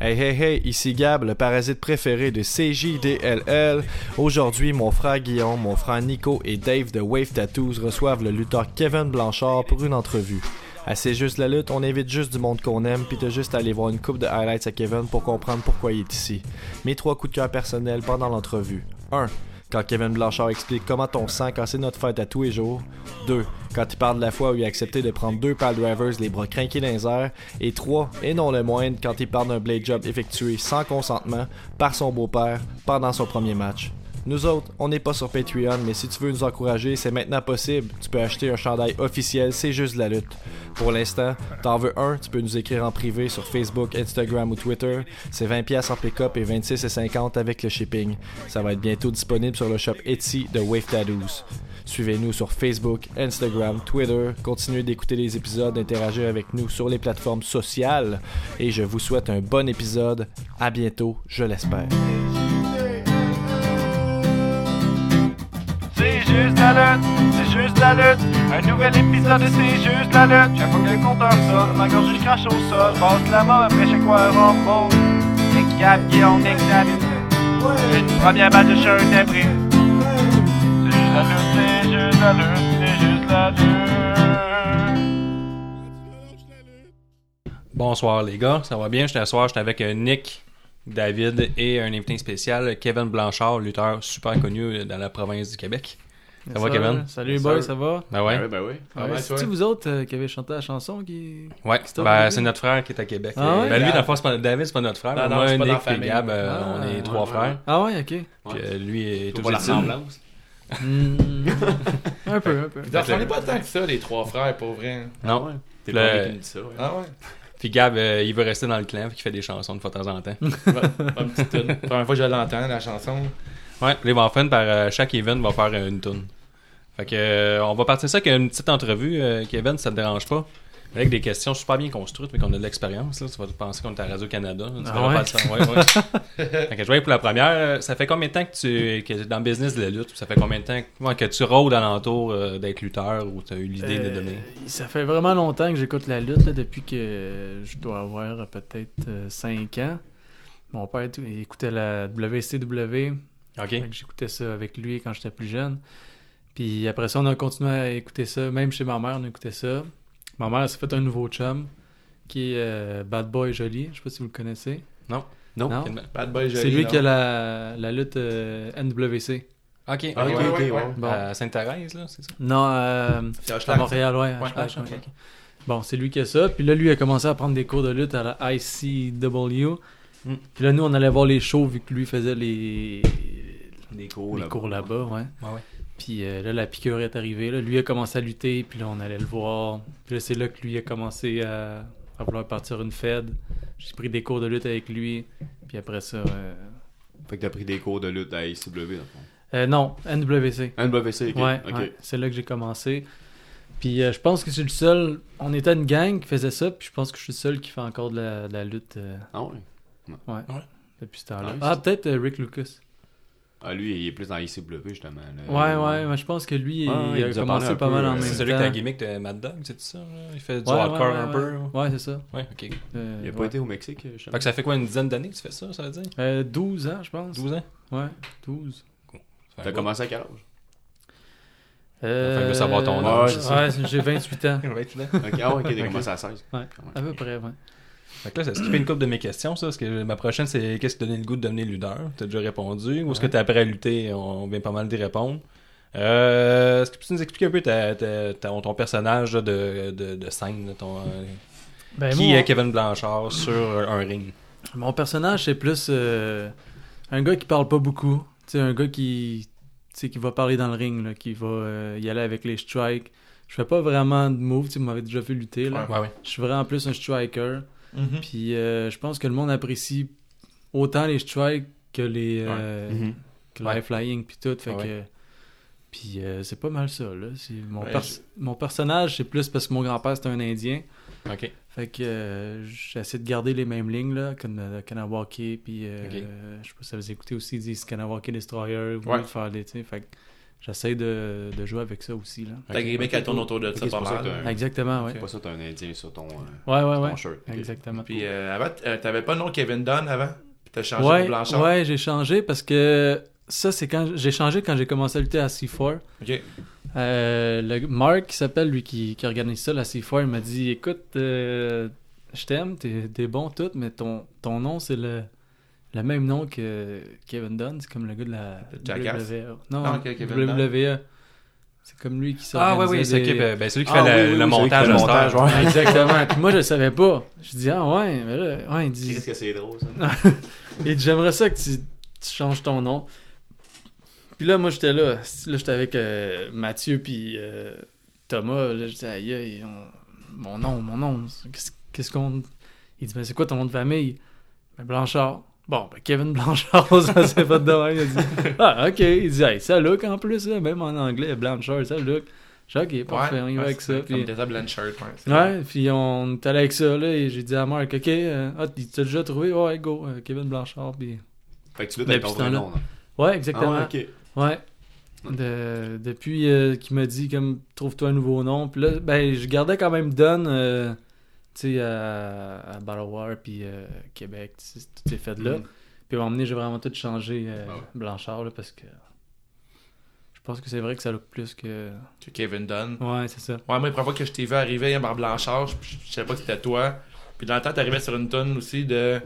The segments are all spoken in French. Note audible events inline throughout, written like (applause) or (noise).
Hey hey hey, ici Gab, le parasite préféré de CJDLL. Aujourd'hui, mon frère Guillaume, mon frère Nico et Dave de Wave Tattoos reçoivent le lutteur Kevin Blanchard pour une entrevue. À C'est juste la lutte, on invite juste du monde qu'on aime, puis t'as juste aller voir une coupe de highlights à Kevin pour comprendre pourquoi il est ici. Mes trois coups de cœur personnels pendant l'entrevue. 1 quand Kevin Blanchard explique comment on sent quand c'est notre fête à tous les jours. 2. Quand il parle de la fois où il a accepté de prendre deux pal drivers les bras crinqués dans les airs. Et 3. Et non le moindre, quand il parle d'un blade job effectué sans consentement par son beau-père pendant son premier match. Nous autres, on n'est pas sur Patreon, mais si tu veux nous encourager, c'est maintenant possible. Tu peux acheter un chandail officiel, c'est juste la lutte. Pour l'instant, t'en veux un, tu peux nous écrire en privé sur Facebook, Instagram ou Twitter. C'est 20$ en pick-up et 26,50$ avec le shipping. Ça va être bientôt disponible sur le shop Etsy de Wave Tattoos. Suivez-nous sur Facebook, Instagram, Twitter. Continuez d'écouter les épisodes, d'interagir avec nous sur les plateformes sociales. Et je vous souhaite un bon épisode. À bientôt, je l'espère. Juste la lutte, c'est juste la lutte. Un nouvel épisode de C'est juste la lutte. Fois que le compteur sonne, ma gorge je crache au sol. Passe la main après chaque fois un rumble. Nick Guillaume, Nick David. Une première balle de shirt prise. C'est juste la lutte, c'est juste la lutte, c'est juste la lutte. Bonsoir les gars, ça va bien? J'étais ce soir, j'étais avec euh, Nick, David et un invité spécial, Kevin Blanchard, lutteur super connu dans la province du Québec. Ça va, Kevin? Salut les boys, ça va? Ben ouais. Ben oui. Ah Ouais, ouais, C'est-tu vous autres euh, qui avez chanté la chanson qui... Ouais, ben, c'est notre frère qui est à Québec. Ah ouais? Ben lui, dans le fond, c'est pas- David, c'est pas notre frère. Non, non, moi, c'est pas dans Nick et. Gab, euh, Ah, on est ouais, trois ouais, frères. Ah ouais, ok. Puis, euh, lui est pas la ressemblance. Hmm. (laughs) un peu, un peu. Vous en ressemblez pas tant que ça, les trois frères, pour vrai. Non. T'es Le- pas avec qui ça, ouais. Ah ouais? Puis Gab, euh, il veut rester dans le clan, puis il fait des chansons de fois de temps en temps. (laughs) Une petite tune. Première fois que je l'entends, la chanson. Ouais, les va en fin par euh, chaque event va faire une tune. Fait que euh, on va partir ça avec une petite entrevue, euh, Kevin, si ça te dérange pas. Avec des questions super bien construites, mais qu'on a de l'expérience. là. Tu vas te penser qu'on est à Radio-Canada. Tu Ah verras ouais? pas ça. Ouais, ouais. (laughs) fait que je vais aller pour la première. Ça fait combien de temps que tu que t'es dans le business de la lutte? Ça fait combien de temps que, ouais, que tu rôdes alentour euh, d'être lutteur ou tu as eu l'idée de Euh, donner? Ça fait vraiment longtemps que j'écoute la lutte, là, depuis que je dois avoir euh, peut-être 5 ans. Mon père tout- il écoutait la WCW, Ok. Fait que J'écoutais ça avec lui quand j'étais plus jeune. Puis après ça, on a continué à écouter ça. Même chez ma mère, on écoutait ça. Ma mère s'est fait un nouveau chum qui est euh, Bad Boy Joli. Je sais pas si vous le connaissez. Non. Non. Bad Boy C'est Joli, lui non? qui a la, la lutte euh, NWC. Ok. Ah, ok, ouais, ok. ouais, ouais. Bon. À Sainte-Thérèse, là, c'est ça? Non, euh, C'est à. Montréal, ouais. Ouais. Bon, c'est lui qui a ça. Puis là, lui a commencé à prendre des cours de lutte à la ICW. Mm. Puis là, nous, on allait voir les shows vu que lui faisait les, Des cours les là-bas. cours là-bas, ouais. Ouais, ouais. Puis euh, là, la piqûre est arrivée. Là. Lui a commencé à lutter, puis là, on allait le voir. Puis là, c'est là que lui a commencé à, à vouloir partir une fed. J'ai pris des cours de lutte avec lui. Puis après ça, euh, Fait que t'as pris des cours de lutte à ICW, dans le fond. euh, non, NWC. NWC, ok. Ouais, ok. ouais, c'est là que j'ai commencé. Puis euh, je pense que je suis le seul. On était une gang qui faisait ça, puis je pense que je suis le seul qui fait encore de la, de la lutte euh, Ah ouais? ouais, Ouais. depuis ce temps-là. Nice. Ah, peut-être euh, Rick Lucas. Ah, lui, il est plus dans ICW, justement. là. Ouais, ouais, mais je pense que lui, Ouais, il il a commencé pas peu, mal en euh, même C'est temps. celui qui a gimmick de Mad Dog, c'est ça? là? Il fait du Ouais, hardcore ouais, ouais, un peu? ouais. Ouais, c'est ça. Ouais, ok. Euh, Il a pas ouais. été au Mexique, justement. Fait que ça fait quoi, une dizaine d'années que tu fais ça, ça veut dire? Euh, 12 ans, je pense. 12 ans? Ouais, 12. T'as commencé à quel âge? Euh, savoir ton âge, ouais, c'est j'ai 28 ans. Ouais, tu l'as. Ok, ah ouais, ok, t'as Ok. commencé à 16. Ouais, à peu près, ouais. Fait que là, ça skippé une couple de mes questions, ça, parce que ma prochaine, c'est qu'est-ce qui t'a donné le goût de devenir lutteur? T'as déjà répondu. Ou est-ce que t'es après à lutter? On vient pas mal d'y répondre. Euh, est-ce que tu peux nous expliquer un peu ta, ta- ta- ton personnage là, de, de, de scène? ton, euh, Ben, qui moi, est Kevin Blanchard sur un ring? Mon personnage, c'est plus euh, un gars qui parle pas beaucoup. Tu sais, un gars qui, qui va parler dans le ring, là, qui va y aller avec les strikes. Je fais pas vraiment de moves, tu m'avez déjà vu lutter. Là. Ouais, ouais. Je suis vraiment plus un striker. Mhm. Puis euh, je pense que le monde apprécie autant les strikes que les euh, Mhm. que Ouais. le high flying puis tout. Fait Ouais, que puis euh, c'est pas mal ça là. C'est mon Ouais, pers- je- mon personnage c'est plus parce que mon grand-père c'était un Indien. Ok. Fait que euh, j'essaie de garder les mêmes lignes là, comme euh, Kanawake puis euh, euh, je sais pas si vous écoutez aussi ils disent Kanawake Destroyer, vous Ouais. faire des tu sais. Fait que j'essaie de, de jouer avec ça aussi. Là. Ta gimmick, elle tourne autour de ça c'est pas mal. que t'as un- Exactement, ouais. C'est pas ça, t'as un indien sur ton, euh, Ouais, ouais, sur ouais. ton shirt. Exactement. Puis euh, avant, euh, t'avais pas le nom Kevin Dunn avant? Puis t'as changé ouais, pour Blanchard? ouais, j'ai changé parce que ça, c'est quand j'ai changé quand j'ai commencé à lutter à C4. Ok. Euh, le Mark qui s'appelle lui qui, qui organise ça la C4 il m'a dit écoute euh, je t'aime t'es t'es bon tout mais ton ton nom c'est le le même nom que Kevin Dunn c'est comme le gars de la Jackass? WWE non Ah, WWE c'est comme lui qui Ah, ouais, oui, s'organisait c'est des- ok, ben, ben, celui qui Ah, fait oui, le, oui, le oui, montage. celui qui fait le montage, exactement. Puis moi je le savais pas. Je dis ah ouais mais là ouais il dit Qu'est-ce que c'est drôle, ça? (laughs) il dit j'aimerais ça que tu, tu changes ton nom. Puis là moi j'étais là. Là j'étais avec euh, Mathieu puis euh, Thomas. Là je dis aïe aïe on- mon nom mon nom qu'est-ce qu'est-ce qu'on il dit ben c'est quoi ton nom de famille? Ben Blanchard bon ben Kevin Blanchard (laughs) ça s'est pas de même il a dit ah ok il dit hey ça look en plus là, même en anglais Blanchard ça look je dis ok parfait on y va avec ça Comme puis Tessa Blanchard, ouais. Ouais, puis on est allé avec ça, là, et j'ai dit à Marc, ok, euh, ah, tu t'as déjà trouvé? Ouais, go, euh, Kevin Blanchard, puis... Fait que tu avec ton vrai nom, là. Ouais, Ah exactement. ouais, ok. Ouais. De- depuis euh, qu'il m'a dit, comme, trouve-toi un nouveau nom, puis là, ben, je gardais quand même Don, euh, sais, à, à Battle War, puis euh, Québec, toutes ces fêtes-là. Mm. Puis à un moment donné, j'ai vraiment tout changé euh, Ah ouais. Blanchard, là, parce que... Je pense que c'est vrai que ça look plus que... que Kevin Dunn. Ouais, c'est ça. Ouais, moi, la première fois que je t'ai vu arriver à Bar Blanchard, je, je- savais pas que c'était toi. Puis dans le temps, t'arrivais sur une tune aussi de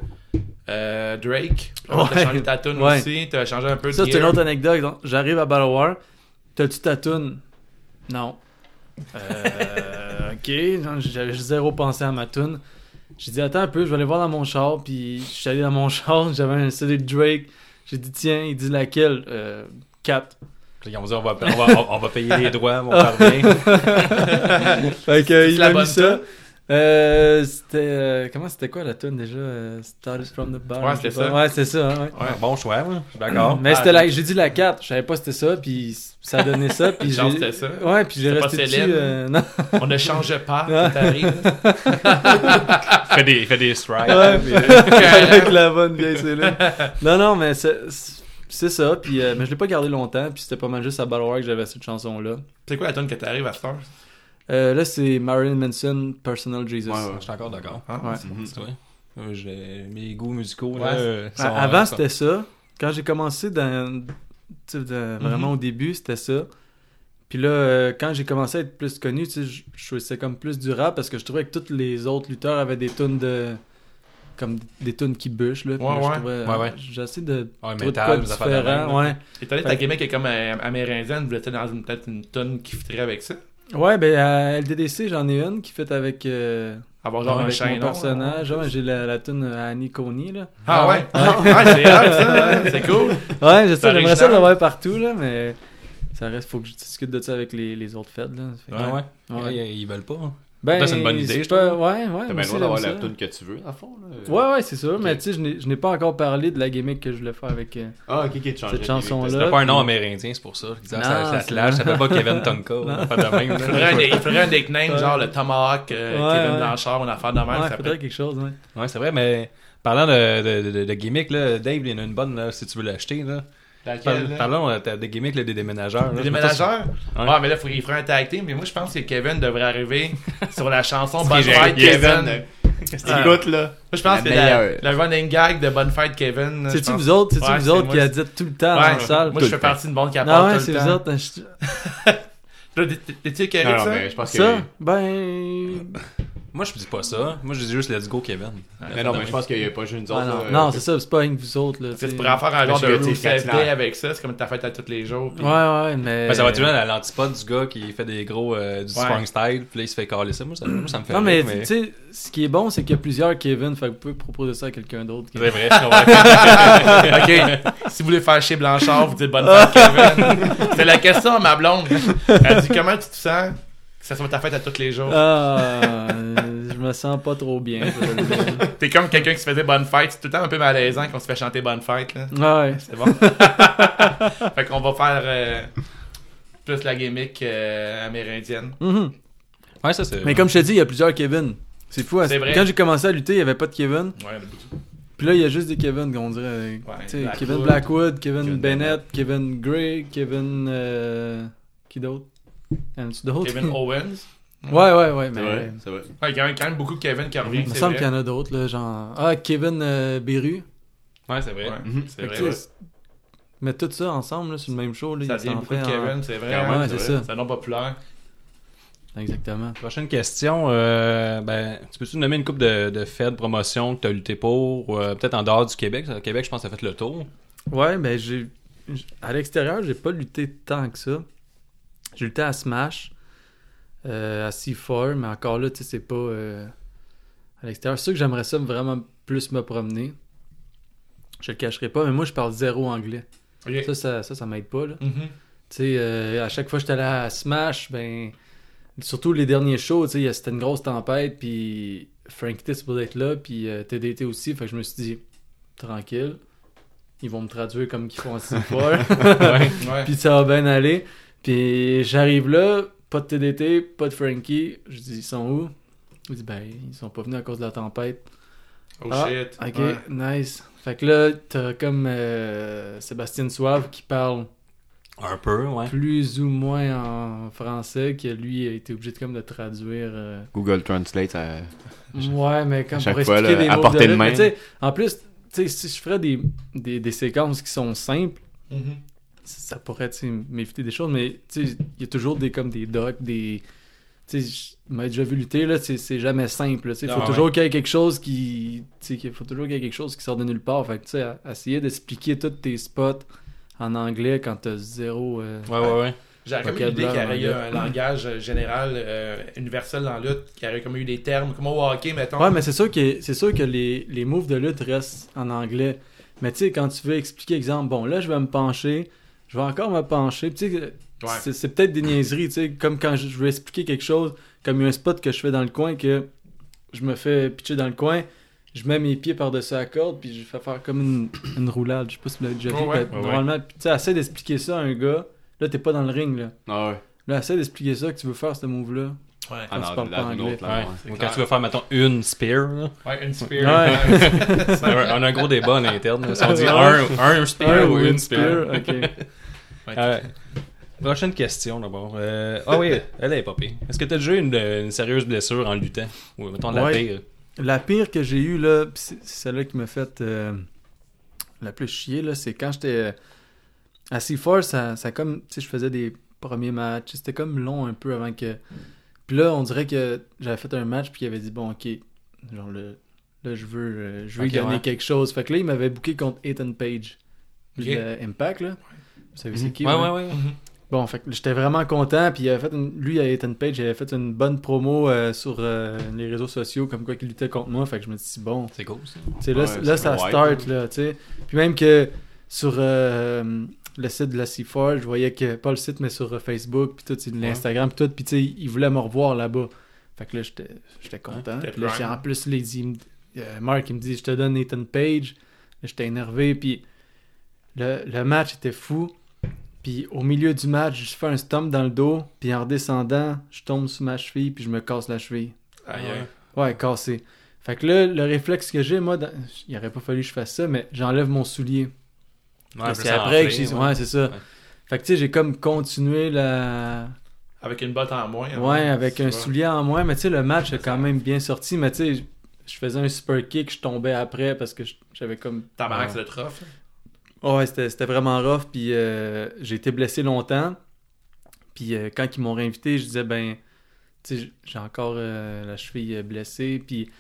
euh, Drake. Là, T'as Ouais. changé ta tune Ouais. aussi. T'as changé un peu de Ça, c'est une autre anecdote. J'arrive à Battle War. T'as-tu ta toune? Non. Euh, ok. J'avais zéro pensé à ma toune. J'ai dit, attends un peu, je vais aller voir dans mon char. Puis je suis allé dans mon (laughs) char, j'avais un CD de Drake. J'ai dit, tiens, il dit laquelle? Euh, 4. Puis ils ont dit, on va, on va, on va payer les droits, mon (laughs) parvient. Fait que, il bonne mis ça. Euh, c'était. euh, comment c'était quoi la tune déjà? Euh, Started from the bottom? Ouais, c'était pas. ça. Ouais, c'était ça, ouais. Ouais. Bon choix, moi. Je suis d'accord. Mais Ah, c'était la, j'ai dit la 4, je savais pas c'était ça, puis ça donné ça, (laughs) puis Genre, c'était ça. Ouais, puis j'ai pas resté dessus, Céline. euh, (laughs) non. On ne change pas quand t'arrives. (laughs) Il fait des, il fait des strides. Ouais. puis, avec la bonne vieille Céline. non, non, mais c'est, c'est ça, puis euh, mais je l'ai pas gardé longtemps, puis c'était pas mal juste à Battle Royale que j'avais cette chanson-là. C'est quoi la tune que t'arrives à Stars? Euh, là, c'est Marilyn Manson, Personal Jesus. Ouais, ouais. Je suis encore d'accord. Hein? Ouais. Mhm. C'est vrai. Euh, j'ai- Mes goûts musicaux, Ouais. là, euh, sont- Avant, c'était ça. Quand j'ai commencé dans... vraiment Mhm. au début, c'était ça. Puis là, euh, quand j'ai commencé à être plus connu, tu sais, je choisissais comme plus du rap parce que je trouvais que tous les autres lutteurs avaient des tunes de... Comme des tunes qui bûchent, là. Puis Ouais, là, je ouais. trouvais- Ouais, ouais. J'ai essayé de... Ouais, trouver quoi de différent, ouais. Et t'as ta gimmick est comme euh, amérindienne, vous étiez dans une- peut-être une tune qui fitterait avec ça? Ouais, ben à LDDC, j'en ai une qui fait avec... euh, Avoir genre un mon personnage. Ouais, j'ai la, la tune à Annie Coney, là. Ah ouais? Ah, ouais, c'est ça, hein? (laughs) c'est cool. Ouais, je sais, j'aimerais ça l'avoir partout, là, mais ça reste, faut que je discute de ça avec les, les autres fêtes, là. Fait que- Ah ouais? Ouais. Ils, ils veulent pas. Ben, c'est une bonne idée, je pas- trouve. Ouais, ouais. T'as bien droit d'avoir la tune que tu veux, le fond. là. Ouais, ouais, c'est sûr, mais tu sais, je n'ai- je n'ai pas encore parlé de la gimmick que je voulais faire avec. euh, Ah, Cette chanson-là. C'était pas un nom puis- amérindien, c'est pour ça. Non, ça, ça c'est- clash, ça s'appelle pas Kevin Tonka. ou Pas de même. Il faudrait un, nickname, genre le Tomahawk, euh, Ouais, Kevin ouais. Blanchard, une affaire de même. Ouais, ça faudrait peut- quelque chose, ouais. Ouais, c'est vrai, mais parlant de, de, de, de gimmick, là, Dave, il y en a une bonne là, si tu veux l'acheter. Là. Laquelle? Parlons euh, t'as des gimmicks là, des déménageurs. Des déménageurs? Ouais. Ouais, mais là, il faut qu'il ferait un tag team. Mais moi, je pense que Kevin devrait arriver (laughs) sur la chanson Bonne Fête Kevin, Kevin. euh, Ah. Écoute, là? Moi, je pense La que la, le running gag de Bonne Fête Kevin. C'est-tu pense- vous autres, c'est-tu Ouais, vous autres moi, qui a c'est- dit tout le temps Ouais, dans la salle? Moi, je fais partie d'une bande qui Non, apporte ouais, tout c'est le vous temps. autres. hein, (laughs) T'es-tu écœuré de ça? mais je pense que. Ça, ben... Moi, je dis pas ça. Moi, je dis juste Let's go, Kevin. Mais non, mais je pense qu'il y a pas juste une Ah, autre. non, euh, c'est ça, c'est pas que vous autres, là. Tu pourrais en faire un genre de l'as- avec ça. C'est comme ta fête à tous les jours. puis- Ouais, ouais, mais... Ben, ça va être à l'antipode du gars qui fait des gros euh, du Ouais. strong style, puis là il se fait caler ça. Moi, ça, moi, ça me fait Non, mais tu sais, ce qui est bon, c'est qu'il y a plusieurs Kevin, fait que vous pouvez proposer ça à quelqu'un d'autre. C'est vrai, (laughs) ok, si vous voulez faire chez Blanchard, vous dites bonne fête, Kevin. (laughs) C'est la question à ma blonde. Elle dit comment tu te sens? Que ça soit ta fête à tous les jours. Ah, je me sens pas trop bien. (laughs) T'es comme quelqu'un qui se faisait bonne fête. C'est tout le temps un peu malaisant qu'on se fait chanter bonne fête. Là. Ouais. C'est bon. (laughs) fait qu'on va faire euh, plus la gimmick euh, amérindienne. Mhm. Ouais, ça c'est. Mais comme je te dis, il y a plusieurs Kevin. C'est fou. hein. C'est vrai. Quand j'ai commencé à lutter, il n'y avait pas de Kevin. Ouais. Puis là, il y a juste des Kevin, on dirait. tu sais, Blackwood. Kevin Blackwood, Kevin, Kevin Bennett, Kevin Gray, Kevin. euh, qui d'autre? Y en a-tu d'autres Kevin Owens? Ouais, ouais, ouais. C'est Mais. vrai, c'est vrai. Ouais, il y a quand même, beaucoup de Kevin qui Il reviennent. me c'est semble qu'il y en a d'autres, là, genre. Ah, Kevin euh, Beru. Ouais, c'est vrai. Ouais, Mhm. c'est vrai. ouais. Mettre tout ça ensemble, là, sur le même show, là, Ça il beaucoup de fait en- Kevin, c'est vrai. Hein, Ouais, c'est ça. C'est un nom populaire. Exactement. Prochaine question. euh, ben, tu peux-tu nommer une coupe de, de fêtes, promotions que tu as lutté pour, ou, euh, peut-être en dehors du Québec? Au Québec, je pense que fait le tour. Ouais, ben j'ai. À l'extérieur, j'ai pas lutté tant que ça. J'ai lutté à Smash, euh, à C4, mais encore là, tu sais, c'est pas euh, à l'extérieur. C'est sûr que j'aimerais ça vraiment plus me promener. Je le cacherai pas, mais moi, je parle zéro anglais. Ça, ça, ça, ça m'aide pas, là. Mhm. Tu sais, euh, à chaque fois que j'étais allé à Smash, ben, surtout les derniers shows, tu sais, c'était une grosse tempête, puis Frank T supposé être là, puis TDT aussi, fait que je me suis dit, tranquille, ils vont me traduire comme qu'ils font à C4, (laughs) (laughs) Ouais. puis ça va bien aller. Puis j'arrive là, pas de TDT, pas de Frankie, je dis, ils sont où? Il dit, ben, ils sont pas venus à cause de la tempête. Oh Ah, shit. Ok, Ouais. nice. Fait que là, t'as comme euh, Sébastien Suave qui parle Un peu, ouais. plus ou moins en français, que lui a été obligé de, comme de traduire. euh, Google Translate, ça... Ouais, mais comme pour fois, expliquer là, des à mots portée de lutte. main. Mais en plus, si je ferais des, des, des séquences qui sont simples, Mhm. Ça pourrait m'éviter des choses, mais tu sais, il y a toujours des comme des docs, des. Tu sais, je m'avais déjà vu lutter, là, c'est jamais simple. Il faut Ah, toujours qu'il y ait quelque chose qui. Tu sais, qu'il faut toujours qu'il y ait quelque chose qui sort de nulle part. Fait que, tu sais, essayer d'expliquer tous tes spots en anglais quand t'as zéro. euh, Ouais, ouais, ouais. J'aurais comme l'idée qu'il y aurait eu un langage euh, général, euh, universel dans la lutte, qu'il y aurait comme eu des termes, comme au hockey, mettons. Ouais, mais c'est sûr que c'est sûr que les, les moves de lutte restent en anglais. Mais tu sais, quand tu veux expliquer, exemple, bon, là, je vais me pencher, je vais encore me pencher. Tu sais, Ouais. c'est, c'est peut-être des niaiseries, tu sais, comme quand je, je veux expliquer quelque chose, comme il y a un spot que je fais dans le coin, que je me fais pitcher dans le coin, je mets mes pieds par-dessus la corde, puis je fais faire comme une, une roulade. Je sais pas si vous l'avez déjà vu. Ouais, ouais. mais normalement, tu sais, essaie d'expliquer ça à un gars. Là, t'es pas dans le ring, là. Ah ouais. Là, essaie d'expliquer ça que tu veux faire ce move-là. Ouais. Ah tu non, parles là, pas anglais. autre, Ouais. là, ouais. Ou quand tu vas faire, mettons, une spear, là. Ouais, une spear. Ouais. Ouais. (laughs) on a un gros débat en interne. là. Si on dit un, un spear Un ou une spear, (laughs) Euh, prochaine question d'abord. Euh, ah oui, (laughs) elle est pas pire. Est-ce que tu as déjà eu une, une sérieuse blessure en luttant? Ou mettons la Ouais. pire? La pire que j'ai eue, là, pis c'est celle-là qui m'a fait euh, la plus chier, là, c'est quand j'étais euh, à C4, ça, ça comme, tu sais, je faisais des premiers matchs, c'était comme long un peu avant que... Puis là, on dirait que j'avais fait un match, puis il avait dit, bon, ok, genre, le, là, je veux, je veux ouais. quelque chose. Fait que là, il m'avait booké contre Ethan Page, Ok. de Impact, là. Vous savez c'est qui, Ouais, ouais? ouais, ouais. Bon, fait j'étais vraiment content. Puis il avait fait une- lui, à Ethan Page, il avait fait une bonne promo euh, sur euh, les réseaux sociaux, comme quoi qu'il luttait contre moi. Fait que je me suis dit, bon, C'est cool ça. là, Ouais, là ça start, là, tu sais. Puis même que sur euh, le site de la C4, je voyais que, pas le site, mais sur euh, Facebook, puis tout, c'est de l'Instagram, puis tout, puis tu sais, il voulait me revoir là-bas. Fait que là, j'étais j'étais content. Puis là, en plus, là, il dit, euh, Mark, il me dit, je te donne Ethan Page. Là, J'étais énervé, puis le, le match était fou. Puis au milieu du match, je fais un stomp dans le dos, puis en redescendant, je tombe sous ma cheville, puis je me casse la cheville. Aïe, aïe. Ouais, cassé. Fait que là, le réflexe que j'ai, moi, dans- il aurait pas fallu que je fasse ça, mais j'enlève mon soulier. Ouais, c'est après que j'ai. ouais. Ouais, c'est ça. Ouais. Fait que tu sais, j'ai comme continué la. Avec une botte en moins. hein. Ouais, avec un soulier en moins, mais tu sais, le match a quand même bien sorti, mais tu sais, je faisais un super kick, je tombais après parce que j'avais comme. Tabarnak, c'est le trophée. Ouais, c'était c'était vraiment rough, puis euh, j'ai été blessé longtemps. Puis euh, quand ils m'ont réinvité, je disais, ben, tu sais, j'ai encore euh, la cheville euh, blessée. Puis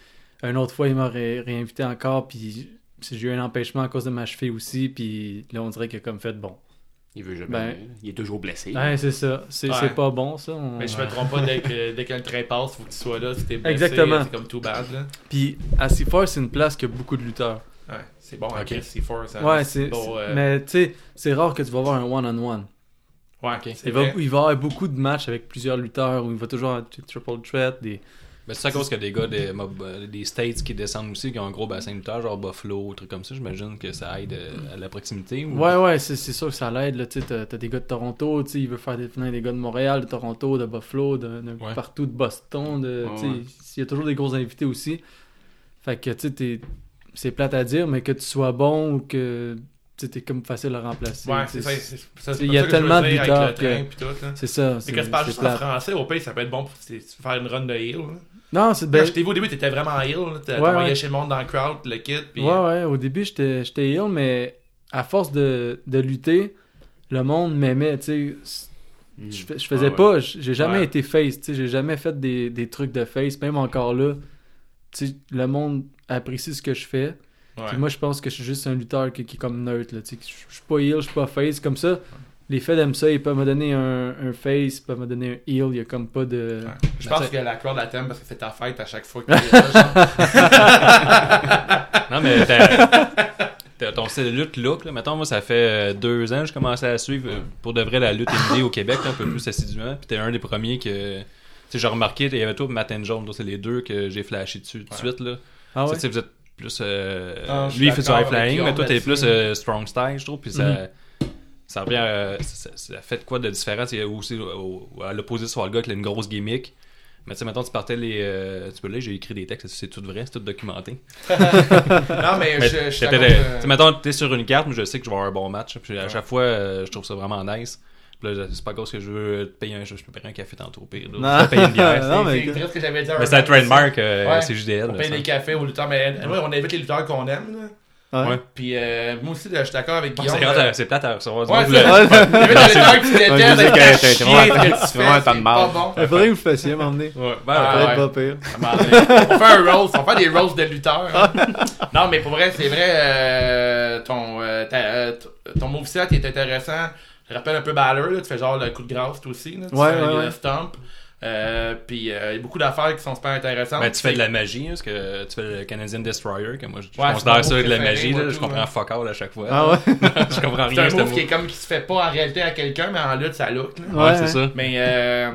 une autre fois, ils m'ont ré- réinvité encore, puis j'ai eu un empêchement à cause de ma cheville aussi. Puis là, on dirait a comme fait, bon. Il veut jamais. Ben- Il est toujours blessé. Ouais, c'est ça. C'est Ouais. pas bon, ça. on- Mais je me trompe pas, dès que, dès que le train passe, faut que tu sois là. Si t'es blessé, Exactement. c'est comme tout bad, là. Puis à C4, c'est une place qui a beaucoup de lutteurs. Ouais, c'est bon, Ok. ok. C4, ça. Ouais, c'est. bon, c'est- euh, Mais tu sais, c'est rare que tu vas avoir un one-on-one. Ouais, ok. C'est Il va, il va y avoir beaucoup de matchs avec plusieurs lutteurs où il va toujours avoir des triple threat, des. Ben, c'est à cause qu'il y a des gars des, euh, des States qui descendent aussi, qui ont un gros bassin de lutteurs, genre Buffalo, ou trucs comme ça. J'imagine que ça aide euh, à la proximité. Ou... Ouais, ouais, c'est c'est sûr que ça l'aide. là, tu sais, T'as t'as des gars de Toronto, tu sais, il veut faire des, venir des gars de Montréal, de Toronto, de Buffalo, de, de Ouais. partout, de Boston. De, Ouais, tu sais, ouais. Il y a toujours des gros invités aussi. Fait que, tu sais, t'es- c'est plate à dire, mais que tu sois bon ou que tu t'es comme facile à remplacer. Ouais, tu c'est ça. il y a tellement de train que- pis tout, là. C'est ça. C'est que tu parles juste en français, au pays, ça peut être bon pour faire une run de heel. là. Non, c'est vu au début, t'étais vraiment heel. là. T'as Ouais, t'as ouais. chez le monde dans le crowd, le kit. Puis, Ouais, ouais, au début, j'étais j'étais heel, mais à force de, de lutter, le monde m'aimait, tu sais. Je, fais- je faisais Ah ouais. pas, j'ai jamais Ouais. été face, tu sais, j'ai jamais fait des, des trucs de face, même encore là. Sais, le monde apprécie ce que je fais. Ouais. Puis moi, je pense que je suis juste un lutteur qui, qui est comme neutre, Je suis pas heel, je suis pas face, comme ça. Les fans aiment ça, ils peuvent me donner un, un face, ils peuvent me donner un heel, il y a comme pas de... Ouais. Je pense que la crowd la t'aime parce que c'est ta fête à chaque fois que tu es là, genre. (laughs) Non, mais t'as- t'as ton style de lutte look, là. Mettons, moi, ça fait euh, deux ans que je commençais à suivre euh, pour de vrai la lutte indie au Québec, là, un peu plus assidûment. Puis t'es un des premiers que. Tu sais, j'ai remarqué, il y avait toi et Matt and Jones, c'est les deux que j'ai flashé dessus tout de Ouais. suite, là. Ah ouais? Tu sais, vous êtes plus. euh, Ah, lui, il fait du high flying, mais toi, t'es plus euh, strong style, je trouve. Puis ça. Mhm. Ça revient. euh, ça, ça fait de quoi de différent? C'est aussi au- au- à l'opposé sur le gars qui a une grosse gimmick. Mais tu sais, mettons, tu partais les. euh, tu peux là, j'ai écrit des textes, c'est tout vrai, c'est tout documenté. (laughs) Non, mais, Mais je, je sais, mettons, t'es sur une carte, mais je sais que je vais avoir un bon match. Puis à chaque fois, euh, je trouve ça vraiment nice. Puis là, c'est pas cause que je veux te payer un, je peux payer un café tantôt au pire. Là. Je payer une bière. (laughs) Non, c'est mais- c'est très ce que j'avais dit. mais c'est un trademark, euh, Ouais. c'est JDL. On là, paye ça. des cafés aux lutteurs, mais ouais, on invite les lutteurs qu'on aime. Là. Ouais. Ouais. Puis euh, moi aussi, là, je suis d'accord avec Bon, Guillaume. c'est euh, euh, plate à recevoir du Ouais, monde, c'est. Il qui vraiment- un de faudrait que vous le fassiez, m'emmener. Ouais, ben, Ah, pas pire. On fait un roast, on fait des roasts de lutteurs. (laughs) non, mais pour vrai, c'est vrai, euh, ton, euh, euh, ton moveset est intéressant. Je rappelle un peu Balor, là, tu fais genre le coup de grâce toi aussi. Là, tu Ouais, fais ouais, stomp. Euh, puis euh, il y a beaucoup d'affaires qui sont super intéressantes. Ben, tu fais de la magie, hein, parce que tu fais le Canadian Destroyer, que moi je Ouais, c'est considère ça de la magie, je comprends ouais. fuck all à chaque fois. Ah ouais? (laughs) je comprends C'est rien un à ce move qui est comme qui se fait pas en réalité à quelqu'un, mais en lutte, ça look. Là. Ouais, Ouais, c'est ça. Mais, euh,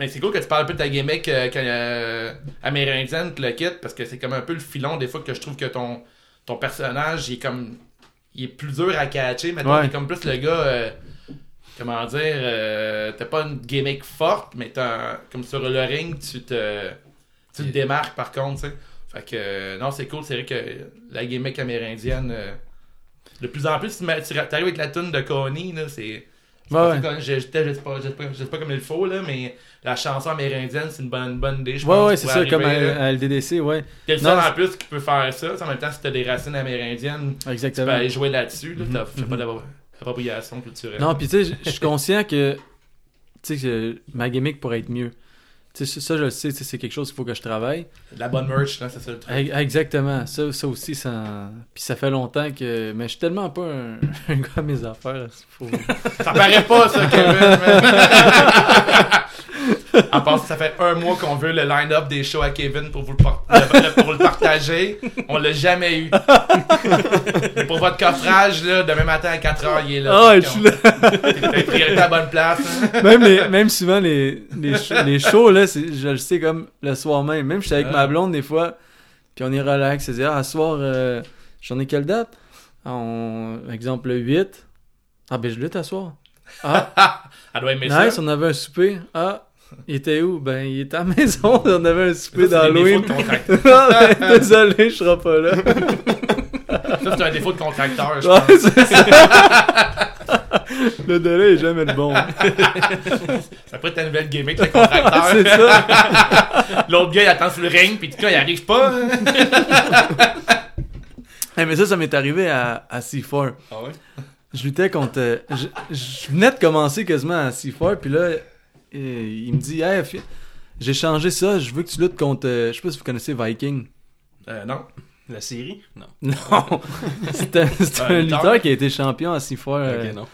mais c'est cool que tu parles un peu de ta gimmick euh, euh, amérindienne, le kit, parce que c'est comme un peu le filon des fois que je trouve que ton, ton personnage, il est comme. Il est plus dur à catcher. Maintenant, Ouais. t'es comme plus le gars. Comment dire. euh, t'as pas une gimmick forte, mais t'as. Comme sur le ring, tu te. Tu te démarques par contre, tu sais. Fait que. euh, non, c'est cool. C'est vrai que la gimmick amérindienne. euh, de plus en plus, tu mets- tu arrives avec la tune de Coney, là, c'est. Ouais, Je sais pas, comme il faut, là, mais la chanson amérindienne, c'est une bonne, une bonne idée, je Ouais, pense. ouais, c'est ça, comme à, LDDC, ouais. T'es le seul en plus qui peut faire ça. En même temps, si t'as des racines amérindiennes, tu peux aller jouer là-dessus. Là, t'as Mhm, t'as pas culturelle. Non, puis tu sais, je- suis conscient que, tu sais, que ma gimmick pourrait être mieux. Tu sais, ça, je le sais, c'est quelque chose qu'il faut que je travaille. La bonne merch, là, c'est ça le truc. Exactement. Ça, ça aussi, ça... Puis ça fait longtemps que... Mais je suis tellement pas un, (laughs) un gars à mes affaires. Faut... Ça paraît pas, ça, Kevin. (laughs) à part ça, ça fait un mois qu'on veut le line-up des shows à Kevin pour vous le, pour le partager. On l'a jamais eu. Mais pour votre coffrage, là, demain matin à 4h, il est là. Ah, je suis là. Priorité à la bonne place. hein. même, les, même souvent, les, les, sh- les shows, là, je le sais comme le soir même. Même je suis avec ma blonde des fois, puis on est relax. Dire, ah, ce soir, euh, j'en ai quelle date? Ah, on... Exemple, le 8. Ah, ben je lutte à soir. Ah, (laughs) Elle doit aimer nice, ça. on avait un souper. Ah, il était où? Ben, il était à la maison. (laughs) On avait un souper d'Halloween. défauts de contracteur. (laughs) Ah, ben, désolé, je serai pas là. Ça, c'est un défaut de contracteur, je Ouais, pense. c'est ça. (laughs) Le délai est jamais le bon. Ça pourrait être ta nouvelle gimmick, le contracteur. c'est ça. L'autre gars, il attend sur le ring, puis tout cas, il arrive pas. Eh, mais ça, ça m'est arrivé à, à C4. Ah ouais? Je luttais contre. euh, Je, je venais de commencer quasiment à C4, puis là, euh, il me dit Hey, j'ai changé ça, je veux que tu luttes contre. euh, je sais pas si vous connaissez Viking. Euh, non. La série? Non. (laughs) Non C'était c'était Un un lutteur. qui a été champion à C4. euh, Ok, non.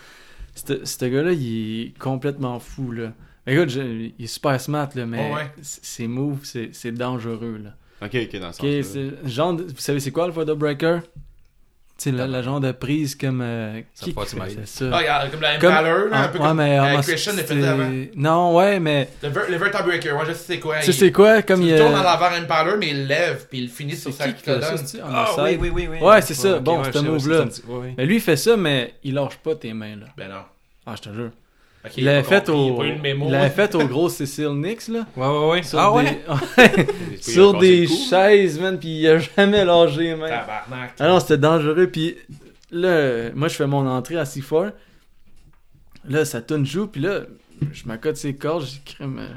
Ce ce gars-là, il est complètement fou, là. Écoute, je- il est super smart, là, mais Oh, ouais. ses moves, c'est c'est dangereux, là. Ok, ok, dans le sens. Ok, c'est genre vous savez c'est quoi le Photo Breaker? Tu sais, la, la genre de prise comme... euh, Ça fait faisait ça? Ah, regarde, comme la Comme- Impaler, là, un Ah, peu ouais, comme mais, euh, Christian c'était- faisait avant. Non, ouais, mais... Le, ver- le Verta Breaker, ouais, je sais c'est quoi. Tu sais, c'est quoi? Comme il il... tourne en l'avant Impaler, mais il lève, puis il finit sur sa fait colonne. Ah side? oui, oui, oui. Ouais, c'est ça. Bon, move-là. c'est- ouais, ouais. Mais lui, il fait ça, mais il lâche pas tes mains, là. Ben non. Ah, je te jure. Ok, Il l'avait fait au. Il fait au gros Cecil Nix, là. Ouais, ouais, ouais. Sur Ah des, ouais? (laughs) (laughs) sur des chaises, man, pis il a jamais lâché, man. Tabarnak. Ah non, c'était dangereux. Puis là, moi, je fais mon entrée à C4. Là, ça tourne joue. Puis là, je m'accote ses cordes. J'ai crème. euh,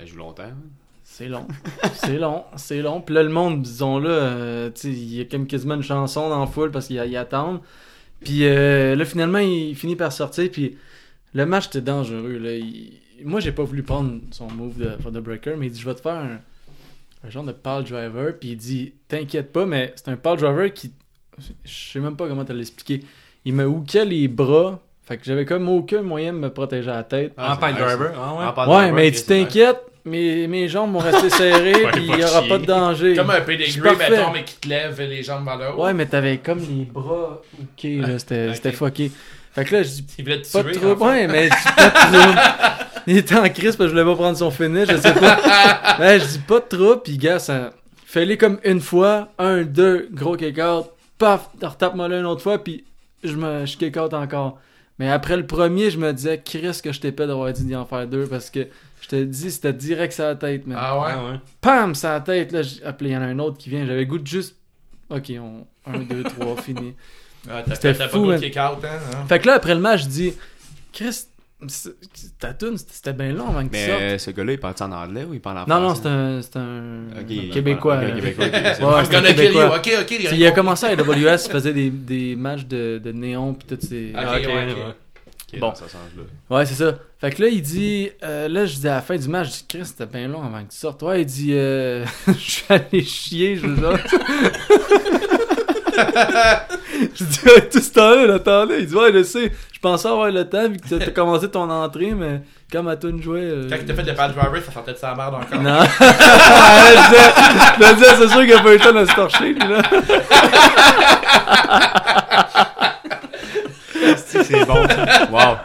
Elle joue longtemps. hein? c'est long. (laughs) c'est long. C'est long. Puis là, le monde, disons là, euh, il y a comme quasiment une chanson dans la foule parce qu'ils y attendent. Puis euh, là, finalement, il finit par sortir. Puis le match était dangereux. Là. Il- Moi, j'ai pas voulu prendre son move de, for the breaker, mais il dit Je vais te faire un, un genre de pile driver. Puis il dit T'inquiète pas, mais c'est un pile driver qui. Je sais même pas comment te l'expliquer. Il me hookait les bras. Fait que j'avais comme aucun moyen de me protéger la tête. En c'est pile nice, driver. Ah ouais. En Ouais, driver, mais tu t'inquiètes, mes, mes jambes vont rester serrées, (laughs) puis il pas n'y aura pas de danger. Comme un pedigree, mettons, mais qui te lève les jambes vers le haut. Ouais, mais t'avais comme les bras hookés, là, c'était Ok. c'était fucké. Fait que là, je dis Il voulait te pas tuer. de trouble. Ouais, mais je dis pas de trouble. Il était en crise parce que je voulais pas prendre son finish, je sais pas. (laughs) Ouais, je dis pas de trouble, puis gars, ça. Fais-les comme une fois, un, deux, gros kick-out, paf, retape-moi là une autre fois, puis je me je kick-out encore. Mais après le premier, je me disais, Chris, que je t'ai pas d'avoir dit d'y en faire deux parce que je te dis, c'était direct sur la tête, man. Ah ouais? Ah ouais. Pam, sur la tête, là, j'ai appelé, il y en a un autre qui vient, j'avais le goût de juste. Ok, on. 1, 2, 3, fini. Ah, t'as C'était fait- fou, pas man. kick-out, hein? hein? Fait que là, après le match, je dis, Chris, ta tune, c'était bien long avant que tu sortes. Mais euh, ce gars-là, il parle en anglais ou il parle en français? Non, non, c'est un, c'est un Ok, Québécois. Québécois, Ouais. Québécois. Ok, (laughs) ok. Il a commencé à AWS, il faisait des, des matchs de, de néon pis tout ces... Ok, Ah, ouais, ok. ouais. Bon. ce. Ouais, c'est ça. Fait que là, il dit... euh, là, je dis à la fin du match, je dis, Chris, c'était bien long avant que tu sortes. Ouais, il dit... Euh, (laughs) je suis allé chier, je veux dire. (laughs) je dis, ouais, tout ce temps-là, il attendait. Il dit, ouais, je sais, je pensais avoir le temps vu que t'as- t'as (laughs) commencé ton entrée, mais comme à tout jouer... Euh... Quand il t'a fait le pad driver, ça sentait de sa merde encore. Non. (laughs) je disais, disais, c'est sûr qu'il a pas eu le temps de se torcher, lui, là. (laughs) C'est bon, ça. Wow.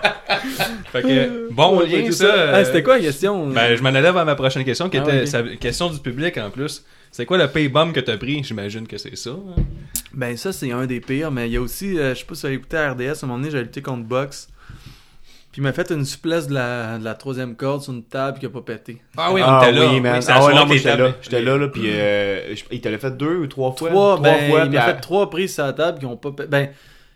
Fait que, bon Ouais, lien, ça. euh, Ah, c'était quoi la question? Ben, je m'en allais vers ma prochaine question, qui Ah, était ok. sa question du public en plus. C'est quoi le pay bomb que t'as pris? J'imagine que c'est ça. hein. Ben ça c'est un des pires, mais il y a aussi, euh, je sais pas si vous avez écouté à RDS, à un moment donné j'ai lutté contre Box. Puis il m'a fait une souplesse de la, de la troisième corde sur une table qui a pas pété. Ah oui, on ah était là. oui, man. ah ouais, non, moi j'étais là. J'étais là, là, puis euh, je- il te l'a fait deux ou trois fois? Trois, ben, fois, il puis m'a à- fait trois prises sur la table qui ont pas pété. Ben,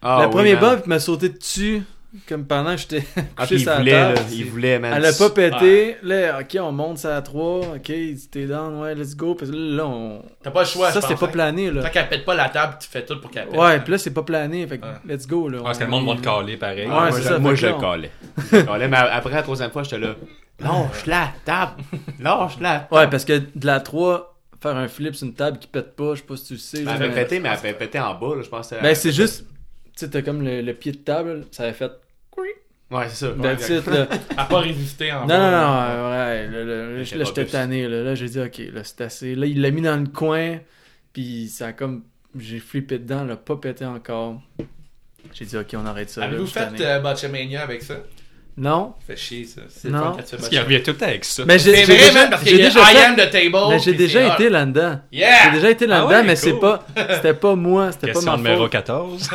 Ah, le oui, premier man. bump il m'a sauté dessus, comme pendant que j'étais (laughs) Ah, couché la voulait, table. là, il voulait, man. Elle a pas pété. Là, ok, on monte ça à 3. Ok, t'es down, ouais, let's go. Puis là, on... T'as pas le choix. ça c'était pas hein. plané, là. Tant qu'elle pète pas la table, tu fais tout pour qu'elle pète. Ouais, puis là, c'est pas plané. Fait que Ouais. let's go, là. Parce que le On- monde va te caler pareil. Ouais, moi, c'est je- ça, Moi, fait je que le calais. (laughs) Je le calais, mais après la troisième fois, j'étais là. Lâche la table! Lâche la Ouais, parce que de la 3, faire un flip sur une table qui pète pas, je sais pas si tu le sais. Elle là, avait mais- pété, mais elle avait pété en bas, là, je pense. Ben, c'est juste, sais, t'as comme le, le pied de table, ça avait fait. Ouais, c'est ça. That's it, là. Elle a pas résisté en Non, bas. non, non, ouais, là, là, là, là, J'étais tanné, là, là j'ai dit, ok, là, c'est assez. Là, il l'a mis dans le coin, puis ça a comme, j'ai flippé dedans, là, pas pété encore. J'ai dit, ok, on arrête ça. Avez-vous fait euh, Botchamania avec ça? Non, Fait chier, ça. C'est Non. Parce qu'il revient tout le temps avec ça. mais j'ai C'est j'ai vrai, déjà, man, parce j'ai qu'il y a déjà I fait- am the table. mais j'ai déjà été hot. là-dedans. Yeah! J'ai déjà été là-dedans, Ah ouais, mais c'est pas, c'était pas moi, c'était pas ma numéro faute. 14.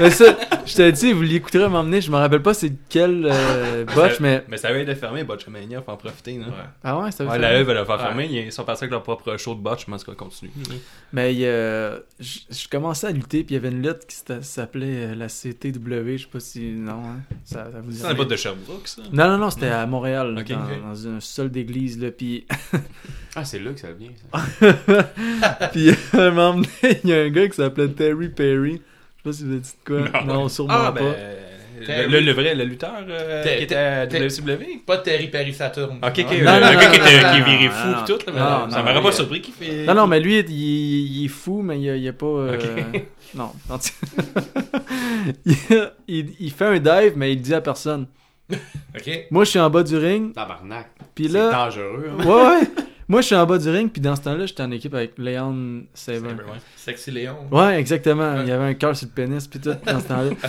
Mais (laughs) ça, je te dis, vous l'écouterez m'emmener, je me rappelle pas c'est quel euh, (laughs) botch, mais. Mais ça va être fermé, Botchamania, faut en profiter. Là. Ouais. Ah ouais, ça veut Ouais, la E va le faire Ouais. fermer. Ils sont partis avec leur propre show de botch, mais en tout cas, continue. Mais euh, je je commençais à lutter, puis il y avait une lutte qui s'appelait euh, la CTW, je sais pas si. Non, hein, ça, ça vous dit C'est rien. bout de Sherbrooke, ça? Non, non, non, c'était à Montréal, dans, ok. dans un sol d'église, là, puis. (laughs) Ah, c'est là que ça vient, ça. (laughs) puis à un moment donné, il y a un gars qui s'appelait Terry Perry. Sais pas si vous avez dit de quoi. Non, sûrement Ah, pas. ben. Le, le, le vrai, le lutteur euh, T'es- qui était à WCW. Pas Terry Perry Saturn. Ok, ok. Le- Non, le non, gars non, qui non, était qui est non, viré non, fou non. pis tout, là, mais Non, ça non, m'aurait il- pas surpris qu'il fait. Non, non, mais lui, il, il est fou, mais il, il est pas. euh, Ok. (laughs) Non. non, tu- (laughs) il, il- il fait un dive, mais il dit à personne. (laughs) Ok. Moi, je suis en bas du ring, Tabarnak. puis C'est là. dangereux. hein. Ouais, ouais. Moi, je suis en bas du ring, puis dans ce temps-là, j'étais en équipe avec Leon Saber. Ouais. Sexy Léon. Ouais, exactement. Il y avait un cœur sur le pénis, puis tout, dans ce temps-là. (laughs) Ah,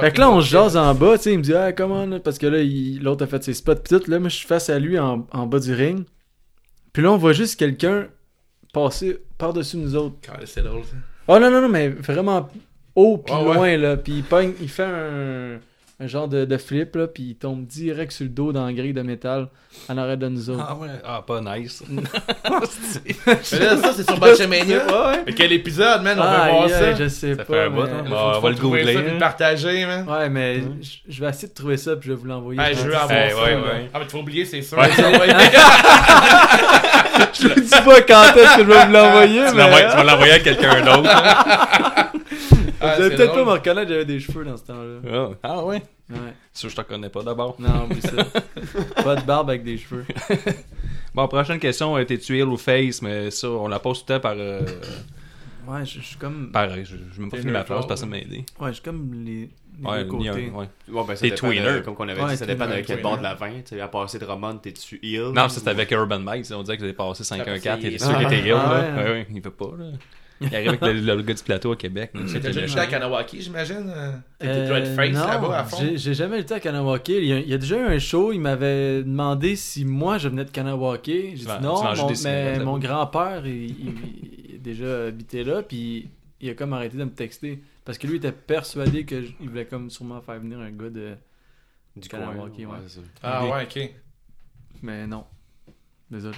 Fait que là, on se jase en bas, tu sais, il me dit, ah, comment, là, parce que là, l'autre a fait ses spots, puis tout. Là, moi, je suis face à lui en, en bas du ring. Puis là, on voit juste quelqu'un passer par-dessus nous autres. C'est drôle, ça. Oh non, non, non, mais vraiment haut, puis ouais. loin, là. Puis il pogne, il fait un, un genre de, de flip, là, puis il tombe direct sur le dos dans la grille de métal en arrière de nous autres. Ah ouais, ah pas nice. (laughs) Mais là, ça, c'est sur Botchamania. (laughs) Ouais, ouais. Mais quel épisode, man, on Ah, veut voir yeah, ça. je sais Ça pas. fait un bout, hein. On va le trouver googler, ça puis hein. le partager, man. Ouais, mais je- je vais essayer de trouver ça, puis je vais vous l'envoyer. Ouais, je veux avoir ça. ouais, ouais. Ah, mais tu vas oublier, c'est sûr. (laughs) Va Je vous dis pas quand est-ce que je vais vous l'envoyer, Tu mais... tu vas l'envoyer à quelqu'un d'autre. Ah, Vous allez c'est peut-être pas me reconnaître, j'avais des cheveux dans ce temps-là. Ah, Ah ouais? Ouais. Ça, je te connais pas d'abord. Non, oublie ça. (laughs) pas de barbe avec des cheveux. (laughs) Bon, prochaine question, euh, t'es-tu heal ou face? Mais ça, on la pose tout le temps par... euh, Ouais, je suis comme... Pareil, je, je même pas fini ma phrase, personne m'a aidé. Ouais, je suis comme les, les Ouais, deux ni un- côtés. ouais. Bon, ben, ça T'es dépend de- comme on avait Ouais, dit, ça dépend de quel bord de la 20. Tu sais, à passer de Roman, t'es-tu heal? Non, ça c'était ou- avec Urban Mike. On dirait que j'avais passé 5-1-4. Il était Ah, sûr qu'il était heal. ah. Ouais, ouais, il veut pas. Là. Il arrive avec le, le gars du plateau à Québec. C'était T'as déjà à Kanawaki, j'imagine? euh? T'étais Euh, être face là-bas à fond? j'ai- jamais lutté à Kanawake. Il y, a, il y a déjà eu un show, il m'avait demandé si moi je venais de Kanawake. J'ai dit vas- non, mon, mais mon grand-père, il, il- il a déjà habité là, puis il a comme arrêté de me texter. Parce que lui était persuadé que je- il voulait comme sûrement faire venir un gars de. Du Kanawake, coin. ouais. ouais, c'est ça. Ah ouais, ok. Mais non. Désolé.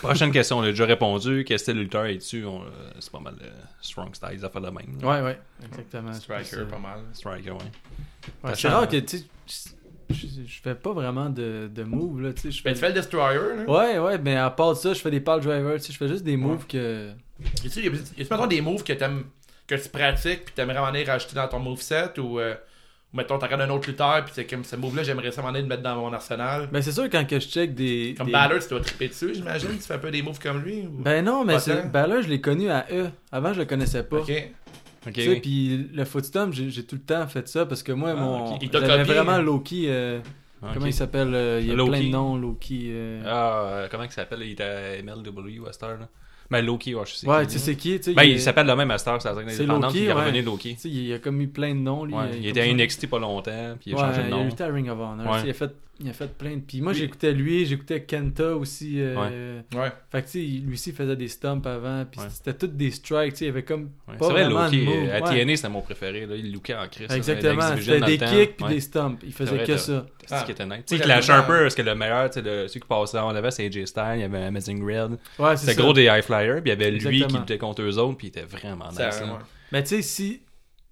Prochaine question, on a déjà répondu. Quel style lutteur es-tu On, euh, C'est pas mal de strong style, des affaires de même. là. Ouais, ouais, exactement. Striker, C'est pas mal. Striker, ouais. C'est rare que, tu sais, je, fais pas vraiment de, de moves, là, tu sais. je Ben, fais- tu fais le Destroyer, là? Ouais, ouais, mais à part de ça, je fais des pal drivers, tu sais, je fais juste des moves que... Y a-tu y a-tu, mettons, des moves que t'aimes, que tu pratiques puis t'aimerais en aller rajouter dans ton moveset ou, euh, ou mettons, t'as regardé un autre lutteur puis c'est comme ce move-là, j'aimerais ça m'en aller le mettre dans mon arsenal. Ben c'est sûr, quand que je check des... Comme des- tu dois triper dessus, j'imagine. Tu fais un peu des moves comme lui ou... Ben non, mais. Balor, je l'ai connu à E. Avant, je le connaissais pas. Ok. Ok. Tu sais, puis le footstomp, j'ai j'ai tout le temps fait ça parce que moi, Ah, mon... ok. Il t'a J'avais copié, vraiment hein? Loki... euh, Ok. Comment il s'appelle euh, Il y a Loki. plein de noms, Loki... euh, Ah, euh, comment il s'appelle? Il était à MLW à cette heure, là. Ben, Loki, ouais, je sais. Ouais, qui, tu sais qui, tu sais. Ben, il s'appelle le même heure, c'est la C'est Loki, il est ouais. revenu Loki. Tu sais, il a comme mis plein de noms, lui. Ouais, euh, il était à. NXT pas longtemps, puis il a Ouais, changé de il a nom. lutté à Ring of Honor. Ouais. Il, a fait, il a fait plein de. Puis moi, j'écoutais lui, j'écoutais Kenta aussi. euh, Ouais. Fait que tu sais, lui aussi il faisait des stumps avant. Puis Ouais. c'était toutes des strikes. tu sais, Il y avait comme. Ouais, pas C'est vrai, vraiment de Loki, moves, euh, à ouais. TNA, c'était mon préféré. Là. Il lookait en crise. Exactement. C'était des kicks puis Ouais. des stumps. Il faisait vrai, que ça. C'est Ah. ce qui était nice. Tu sais, Clash un peu, parce que le meilleur, tu sais, celui qui passait en avant, c'est AJ Styles, il y avait Amazing Red. Ouais, c'est C'était gros des high flyers, puis il y avait lui qui luttait contre eux autres, puis il était vraiment nice. Ouais. Mais tu sais, si,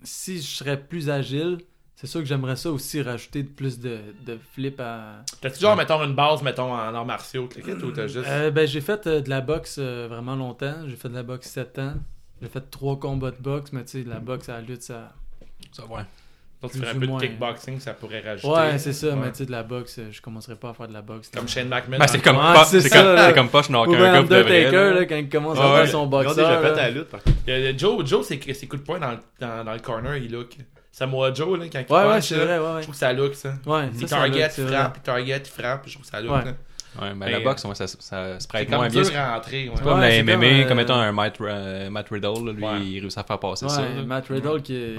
si je serais plus agile, c'est sûr que j'aimerais ça aussi rajouter plus de, de flip à. T'as-tu genre, mettons, une base, mettons, en arts martiaux, cliquette, ou t'as juste. Euh, ben, j'ai fait euh, de la boxe euh, vraiment longtemps. J'ai fait de la boxe 7 ans. J'ai fait trois combats de boxe, mais tu sais, de la boxe à la lutte, ça. Ça, ouais. Donc, tu ferais un peu de moins. kickboxing, ça pourrait rajouter. Ouais, c'est ça, Ouais. mais tu sais, de la boxe, euh, je commencerai pas à faire de la boxe. Comme. Shane McMahon. Ben, c'est comme, Ouais, pas- c'est c'est ça, comme, là. c'est comme pas je knock Ou un ben gars de vrai. Là. là, quand il commence Ouais, à ouais. faire son Ils ont boxeur. déjà fait là. à la lutte, par contre. Il y a- Joe, Joe c'est ses coups de poing dans, le- dans, dans le corner, il look. Samoa Joe, là, quand il Ouais, ouais, punch, c'est là, vrai, ouais, Je ouais. trouve que ça look, ça. Ouais, Il ça, ça target, look, c'est il vrai. frappe, il target, il frappe, je trouve que ça look. Ouais. là. Ouais, mais Mais, la boxe, ouais, ça, ça, se C'est prête comme moins bien. à entrer. ouais. C'est comme Ouais, la c'est MMA, comme, euh, comme étant un Matt, euh, Matt Riddle, lui, Ouais. il réussit à faire passer Ouais, ça. Matt Riddle qui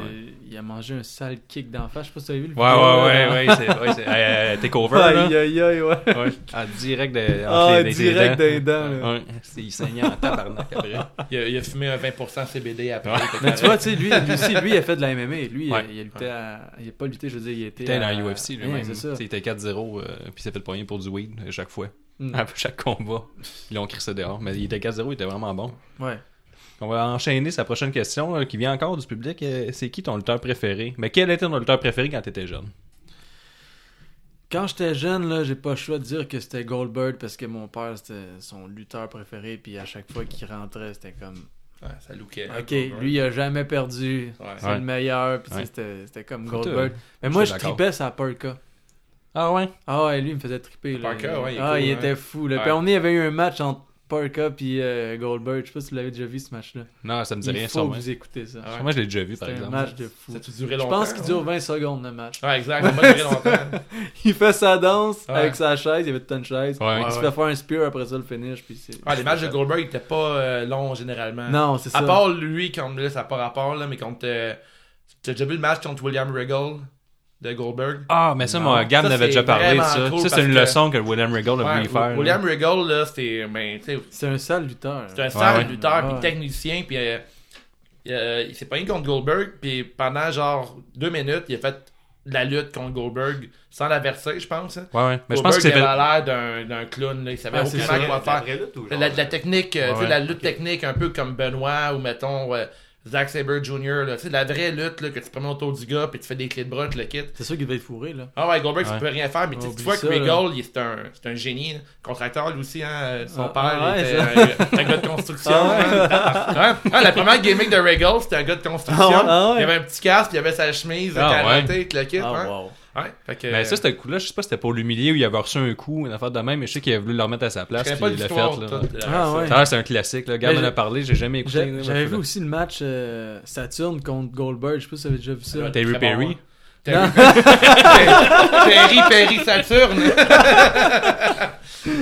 il a mangé un sale kick d'en face. Je sais pas si tu as vu le Ouais, vidéo, ouais, ouais, ouais, c'est, ouais, c'est, euh, (laughs) takeover, là. Aïe, aïe, aïe, ouais. Ouais. Ah, direct de, entre Ah, les- direct dents. des dents, là. Ouais, (laughs) c'est, il saignait en tabarnak après. (laughs) Il a, il a fumé un 20% CBD après. Mais tu vois, tu sais, lui, lui aussi, lui, il a fait de la MMA. Lui, il a- Ouais. il a lutté à... Il a pas lutté, je veux dire, il était Il était dans à... UFC Ouais, lui-même. c'est ça. Tu sais, Il était 4-0, euh, puis il s'est fait poigner pour du weed euh, chaque fois. Mm. À chaque combat. Ils l'ont crissé dehors. Mais il était 4-0, il était vraiment bon. Ouais. On va enchaîner sa prochaine question là, qui vient encore du public. Euh, C'est qui ton lutteur préféré? Mais quel était ton lutteur préféré quand t'étais jeune? Quand j'étais jeune, là, j'ai pas le choix de dire que c'était Goldberg parce que mon père, c'était son lutteur préféré. Puis à chaque fois qu'il rentrait, c'était comme... Ouais, ça lookait. Ok, lui, il a jamais perdu. Ouais. C'est Ouais. le meilleur. Puis c'était comme Goldberg. euh, Mais je moi, je tripais sa Perka. Ah ouais? Ah ouais, lui, il me faisait triper. Là. Parker, ouais, il est ah, cool, il hein. était fou. Là. Ouais. Puis on y avait eu un match entre Parker et euh, Goldberg. Je sais pas si vous l'avez déjà vu ce match-là. Non, ça me dit Il rien faut sur que moi. vous écoutez ça. Ouais. Moi, je l'ai déjà vu, par C'est un exemple. match de fou. Ça a-tu duré Je longtemps? pense qu'il ouais? dure 20 secondes le match. Ouais, exact. Ça m'a duré longtemps. (laughs) Il fait sa danse Ouais. avec sa chaise. Il y avait toute une chaise. Ouais. Il se fait faire un spear après ça le finish. Puis c'est... Ah, les matchs de Goldberg ils étaient pas euh, longs généralement. Non, c'est ça. À part lui, contre là, ça n'a pas rapport, là, mais contre. euh, T'as déjà vu le match contre William Regal? De Goldberg? Ah, mais ça, Non. moi, Gab c'est déjà parlé de ça. cool ça, c'est une que- leçon que William Regal a Ouais, voulu faire. William Regal, là, c'était. Ben, C'est un sale lutteur. c'est un sale ouais. lutteur, Ouais. puis technicien, puis euh, euh, il s'est pogné contre Goldberg, puis pendant genre deux minutes, il a fait la lutte contre Goldberg sans l'averser, je pense. hein. Ouais, ouais. Mais je pense que Goldberg c'est. avait l'air d'un, d'un clown, là. il savait c'est aucunement quoi faire. La, la technique, euh, Ouais, ouais. la lutte technique, un peu comme Benoit ou mettons euh, Zack Sabre Jr., là, tu sais, la vraie lutte là, que tu promènes autour du gars puis tu fais des clés de bras, tu le quittes. C'est sûr qu'il devait être fourré, là. Ah ouais, Goldberg, Ouais. tu peux rien faire, mais tu, vois que Regal, c'est un, c'est un génie. là. Contracteur, lui aussi, hein, son Ah, père, ah, ouais, était un, un gars de construction. Ah, hein. (laughs) Ouais. Ah, la première gimmick de Regal, c'était un gars de construction. Ah? Il avait un petit casque, il avait sa chemise, Ah avec le kit. Ah, ouais. wow. Ouais, fait que, Mais ça, c'était coup-là, je sais pas si c'était pour l'humilier ou il avait reçu un coup, une affaire de même, mais je sais qu'il a voulu le remettre à sa je place. puis pas il l'a l'histoire. fait, là. Ah, ouais. Ah, c'est un classique, là. Le gars Mais m'en a parlé, j'ai jamais écouté. J'avais vu aussi le match euh, Saturn contre Goldberg. Je sais pas si vous avez déjà vu ça. Ouais, Terry Perry. bon, (laughs) hein. Terry Perry, Perry Saturne.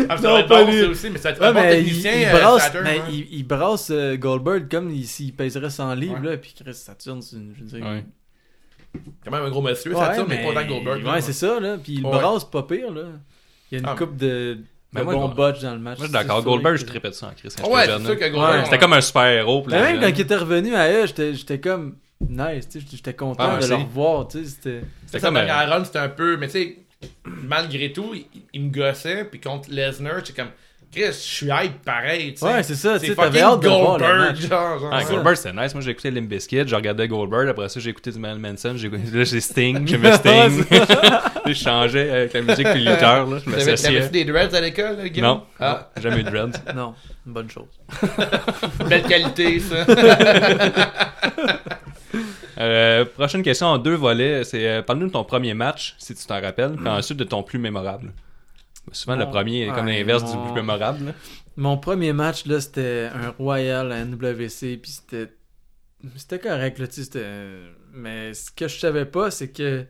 ah, ça Non, pas bon, lui. ça aussi, mais ça Ouais, un bon mais il, technicien. il euh, brasse, Saturn, mais ouais. il, il brasse euh, Goldberg comme il- s'il pèserait 100 livres, Ouais. là, puis Chris Saturn, c'est une- je veux dire. Ouais. Quand même un gros monsieur, Ouais, Saturne, mais, pas dans Goldberg. Ouais, c'est ça, là. Puis il Ouais. brasse pas pire, là. Il y a une Ah, coupe de, bons Gold- botch dans le match. Moi, je suis d'accord. C'est Goldberg, je tripais de ça en Chris. quand Ouais, c'est sûr que là. Goldberg. C'était comme un super héros. Mais même quand il était revenu à eux, j'étais j'étais comme nice, tu sais, j'étais content Ah, de le revoir, tu sais, c'était... C'était comme. euh, run, c'était un peu. Mais tu sais, malgré tout, il, il me gossait. Puis contre Lesnar, j'étais comme. Chris, je suis hype pareil. tu sais. Ouais, c'est ça, tu t'avais fucking hâte de voir le Goldberg, match. genre. Ah. Goldberg, c'était nice. Moi, j'ai écouté Limp Bizkit, je regardais Goldberg. Après ça, j'ai écouté du Marilyn Manson. J'ai écouté... Là, j'ai Sting. J'aimais (laughs) Sting. (laughs) je changeais avec la musique puis lutteur. Là. Je m'associais. des dreads à l'école, là, Guillaume? Non, Ah, non, jamais eu de dread. (laughs) Non, une bonne chose. belle qualité, ça. Euh, prochaine question en deux volets. C'est euh, parle-nous de ton premier match, si tu t'en rappelles, puis ensuite de ton plus mémorable. Souvent, le premier est comme ouais, l'inverse mon- du plus mémorable. là. Mon premier match, là, c'était un Royal à NWC, puis c'était... C'était correct, là, tu. Mais ce que je savais pas, c'est que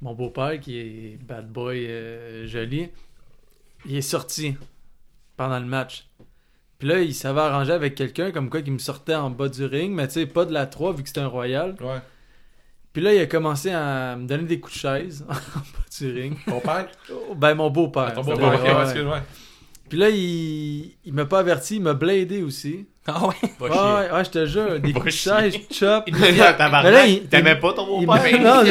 mon beau-père, qui est bad boy euh, joli, il est sorti pendant le match. Puis là, il s'avait arrangé avec quelqu'un, comme quoi, qui me sortait en bas du ring, mais tu sais, pas de la 3, vu que c'était un Royal. Ouais. Puis là, il a commencé à me donner des coups de chaise (laughs) en bas du ring. Ton père? Oh, Ben, mon beau-père. Ton Ouais, beau-père, ok, ouais, excuse-moi. Puis là, il, il m'a pas averti, il m'a bladé aussi. Ah ouais? Va Ouais, chier. ouais, ouais, je te jure, des coups de chaise, chop. (laughs) Tabarnak, Mais là, il- T'aimais il- pas ton Il beau-père? non,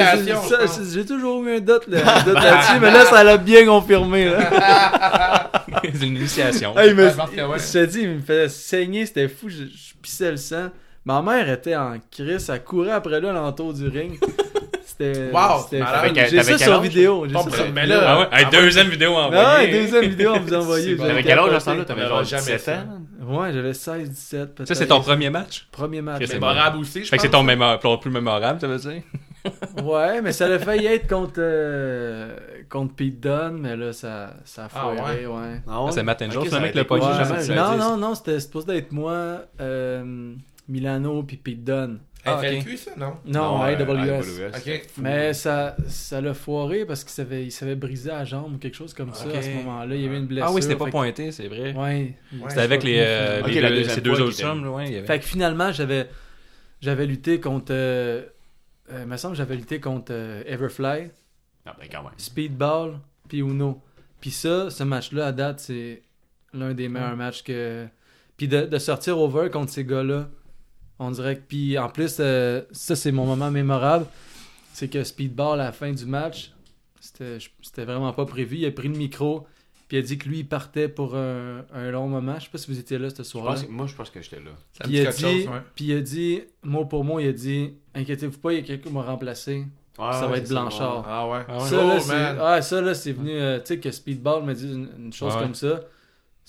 j'ai- toujours eu un doute, là- un (laughs) doute là-dessus, mais là, ça l'a bien confirmé. Là. C'est une initiation. Ah, il me- Ouais, je pense que ouais. Je te dis, il me faisait saigner, c'était fou, je, je pissais le sang. Ma mère était en crise, elle courait après là l'entour du ring. (laughs) C'était. Wow, J'ai ça sur vidéo. j'ai Ton ça pre- sur mais vidéo. là- Ah ouais? Deuxième vidéo Ah envoyée. ouais, deuxième vidéo, on vous (laughs) avez T'avais quel âge à ce temps-là? T'avais genre verra jamais 17 ça. ans? Ouais, j'avais 16, 17 peut-être. Ça, c'est ton premier match? premier match. C'est mémorable aussi, je Fait que c'est ton, plus mémorable, ça veut dire? (laughs) Ouais, mais ça a failli être contre, euh, contre Pete Dunne, mais là, ça, ça a Ah, foiré, ouais? Ah ouais? c'est Matt Angel, Ok, c'est ça le mec le pas Ouais, jamais. non, non, non, c'était supposé être moi, euh, Milano puis Pete Dunne. Ah. FLQ, ça, non? Non, ouais, AWS. Ok. Mais ça ça l'a foiré parce qu'il s'avait, il s'avait brisé la jambe ou quelque chose comme ça à ce moment-là. Il y avait une blessure. Ah oui, c'était pas fait pointé, c'est vrai. Ouais. C'était avec les, euh, les deux- ces deux autres ouais, il avait- Fait que finalement, j'avais j'avais lutté contre. Euh, euh, me semble que j'avais lutté contre euh, Everfly, Ah ben quand même. Speedball, puis Uno. Puis ça, ce match-là, à date, c'est l'un des meilleurs matchs que. Puis de, de sortir over contre ces gars-là, on dirait que. Puis en plus, euh, ça, c'est mon moment mémorable. C'est que Speedball, à la fin du match, c'était c'était vraiment pas prévu. Il a pris le micro, puis il a dit que lui, il partait pour un, un long moment. Je sais pas si vous étiez là ce soir-là. Moi, je pense que j'étais là. Ça me Puis il, a dit, chose, ouais. puis il a dit, mot pour mot, il a dit Inquiétez-vous pas, il y a quelqu'un qui m'a remplacé. Ça va être Blanchard. Ah ouais. Ah ouais. Ça, là, Oh, c'est ah, ça, là, c'est venu. euh, tu sais, que Speedball m'a dit une, une chose Ouais. comme ça.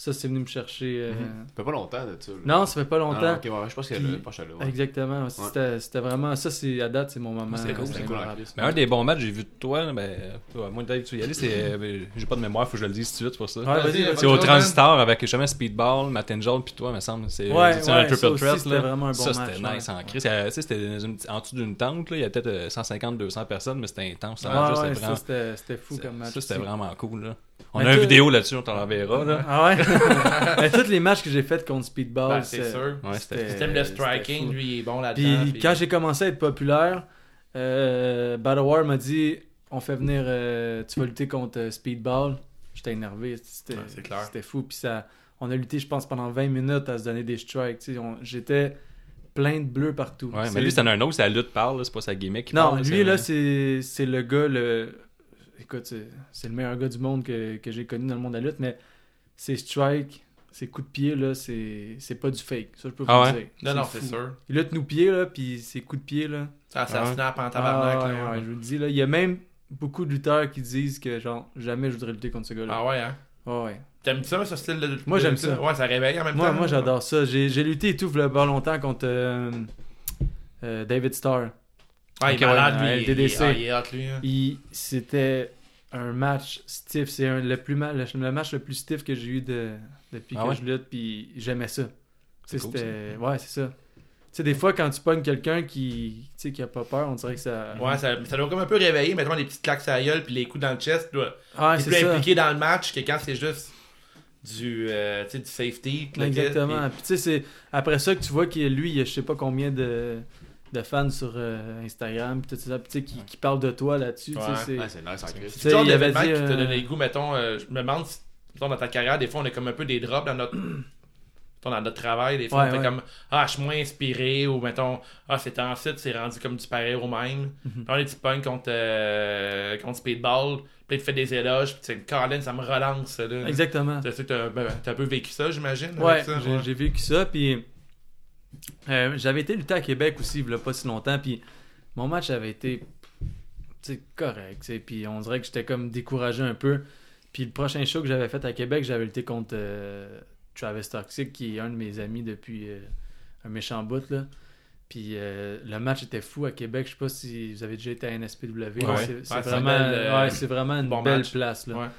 Ça, c'est venu me chercher. euh, Ça fait pas longtemps de ça. là. Non, ça fait pas longtemps. Ah, ok, ouais, je pense que Puis- là, là. ouais. Exactement. C'était c'était vraiment. Ça, c'est à date, c'est mon moment. C'est cool, euh, c'est cool. mémorable. Mais un des bons matchs que j'ai vu de toi, ben, toi, moi, Dave, tu y aller, c'est. euh, ben, J'ai pas de mémoire, faut que je le dise tout de suite pour ça. Ouais, vas-y, Vas-y, vas-y. C'est au Transistor avec jamais Speedball, Matt Angel, puis toi, me semble. C'est Ouais, c'est un ouais, ça triple threat. c'était là. vraiment un bon ça, match, c'était nice en crise. Euh, tu sais, C'était en dessous d'une tente, là. il y a peut-être 150-200 personnes, mais c'était intense. c'était ça, fou ça, comme match. ça, c'était vraiment cool. On Mais a une vidéo là-dessus, on t'en l'enverra. Là. Ah ouais? (laughs) Mais tous les matchs que j'ai fait contre Speedball, Ben, c'est sûr. Ouais, c'était- le striking, lui, il est bon là-dedans. Puis quand j'ai commencé à être populaire, euh, Battle War m'a dit on fait venir, euh, tu vas lutter contre euh, Speedball. J'étais énervé, c'était Ouais, c'est fou. Puis ça, on a lutté, je pense, pendant 20 minutes à se donner des strikes. J'étais plein de bleus partout. Ouais, C'est- mais lui, c'est un autre, sa lutte parle, c'est pas sa gimmick. qui Non, parle, lui, là, c'est c'est le gars, le... Écoute, c'est le meilleur gars du monde que, que j'ai connu dans le monde de la lutte, mais ses strikes, ses coups de pied, là, c'est c'est pas du fake. Ça, je peux vous Ah le ouais? dire. Non, non, c'est sûr. Il lutte nous pieds, là, puis ses coups de pied, là. Ça, ça Ah ouais? snap en Ah, tabarnak. ouais, là, ouais, je vous le dis, là. Il y a même beaucoup de lutteurs qui disent que, genre, jamais je voudrais lutter contre ce gars-là. Ah ouais, hein? Ah ouais. T'aimes ça, ce style de Moi, de- j'aime ça. Ouais, ça réveille en même Moi, temps. moi j'adore ça. J'ai j'ai lutté et tout, il y a pas longtemps contre euh, euh, David Starr. Ouais, il est malade, ouais, lui. il- LDDC. il- ah, Il est lui. hein. Il- C'était un match stiff. C'est un- le, plus le, le match le plus stiff que j'ai eu de, depuis Ah que ouais? je lutte, puis j'aimais ça. C'est cool, c'était... Ouais, c'est ça. Tu sais, des fois, quand tu pognes quelqu'un qui, tu sais, qui a pas peur, on dirait que ça... Ouais, ça, ça doit comme un peu réveiller, mettons des petites claques à la gueule puis les coups dans le chest. Ah, c'est plus ça. impliqué dans le match que quand c'est juste du, euh, du safety. Exactement. Puis tu sais, c'est après ça que tu vois qu'il lui, il y a je sais pas combien de, de fans sur euh, Instagram, puis tout ça, sais, qui, qui parlent de toi là-dessus. Ouais. c'est- Ouais, c'est nice en. C'est le genre d'événement dit, qui te euh, donne les goûts, mettons, euh, je me demande si, mettons, dans ta carrière, des fois, on a comme un peu des drops dans notre... dans notre travail, des fois, Ouais, on fait ouais. comme Ah, je suis moins inspiré, ou mettons, Ah, c'est ensuite, c'est rendu comme du pareil au même. Puis on est tu pognes contre, euh, contre Speedball, puis tu fais des éloges, puis tu sais, Colin, ça me relance, ça, là. Exactement. Tu sais que t'as ben, t'as un peu vécu ça, j'imagine. Ouais, ouais. j'ai vécu ça, puis euh, j'avais été lutter à Québec aussi, il pas si longtemps, puis mon match avait été correct, puis on dirait que j'étais comme découragé un peu. Puis le prochain show que j'avais fait à Québec, j'avais lutté contre euh, Travis Toxic, qui est un de mes amis depuis euh, un méchant bout, là. Puis euh, le match était fou à Québec. Je sais pas si vous avez déjà été à NSPW. Ouais. C'est Ouais, vraiment, un bel, euh, ouais, c'est vraiment une bon belle match. place. Là.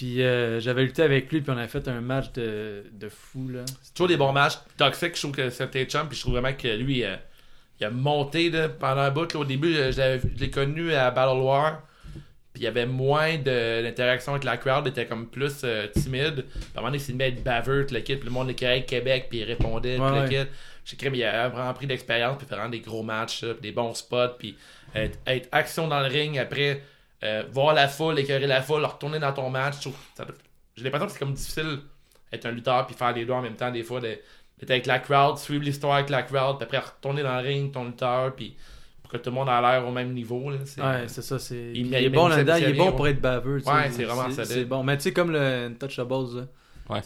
Puis euh, j'avais lutté avec lui, puis on avait fait un match de, de fou. Là. Toujours des bons matchs. Toxic, je trouve que c'était chum, puis je trouve vraiment que lui, euh, il a monté là, pendant un bout. là. au début, euh, je l'ai connu à Battle War. Puis il y avait moins de- d'interaction avec la crowd, il était comme plus euh, timide. Puis à un moment donné, il s'est mis à être baveux, tout le kit, puis le monde était Québec, puis il répondait, Ouais, le ouais. kit. J'ai créé, mais il a vraiment pris d'expérience, puis faire vraiment des gros matchs, là, puis des bons spots, puis être, être action dans le ring, après euh, voir la foule, écœurer la foule, retourner dans ton match. ça J'ai l'impression que c'est comme difficile être un lutteur, puis faire les deux en même temps, des fois, de- d'être avec la crowd, suivre l'histoire avec la crowd, puis après retourner dans le ring, ton lutteur, puis pour que tout le monde a l'air au même niveau. Là, c'est- Ouais, c'est ça. C'est... Il est bon là-dedans, il est bon pour être baveux. Ouais, c'est vraiment solide. C'est bon. Mais tu sais, comme le Untouchables, là. Ouais.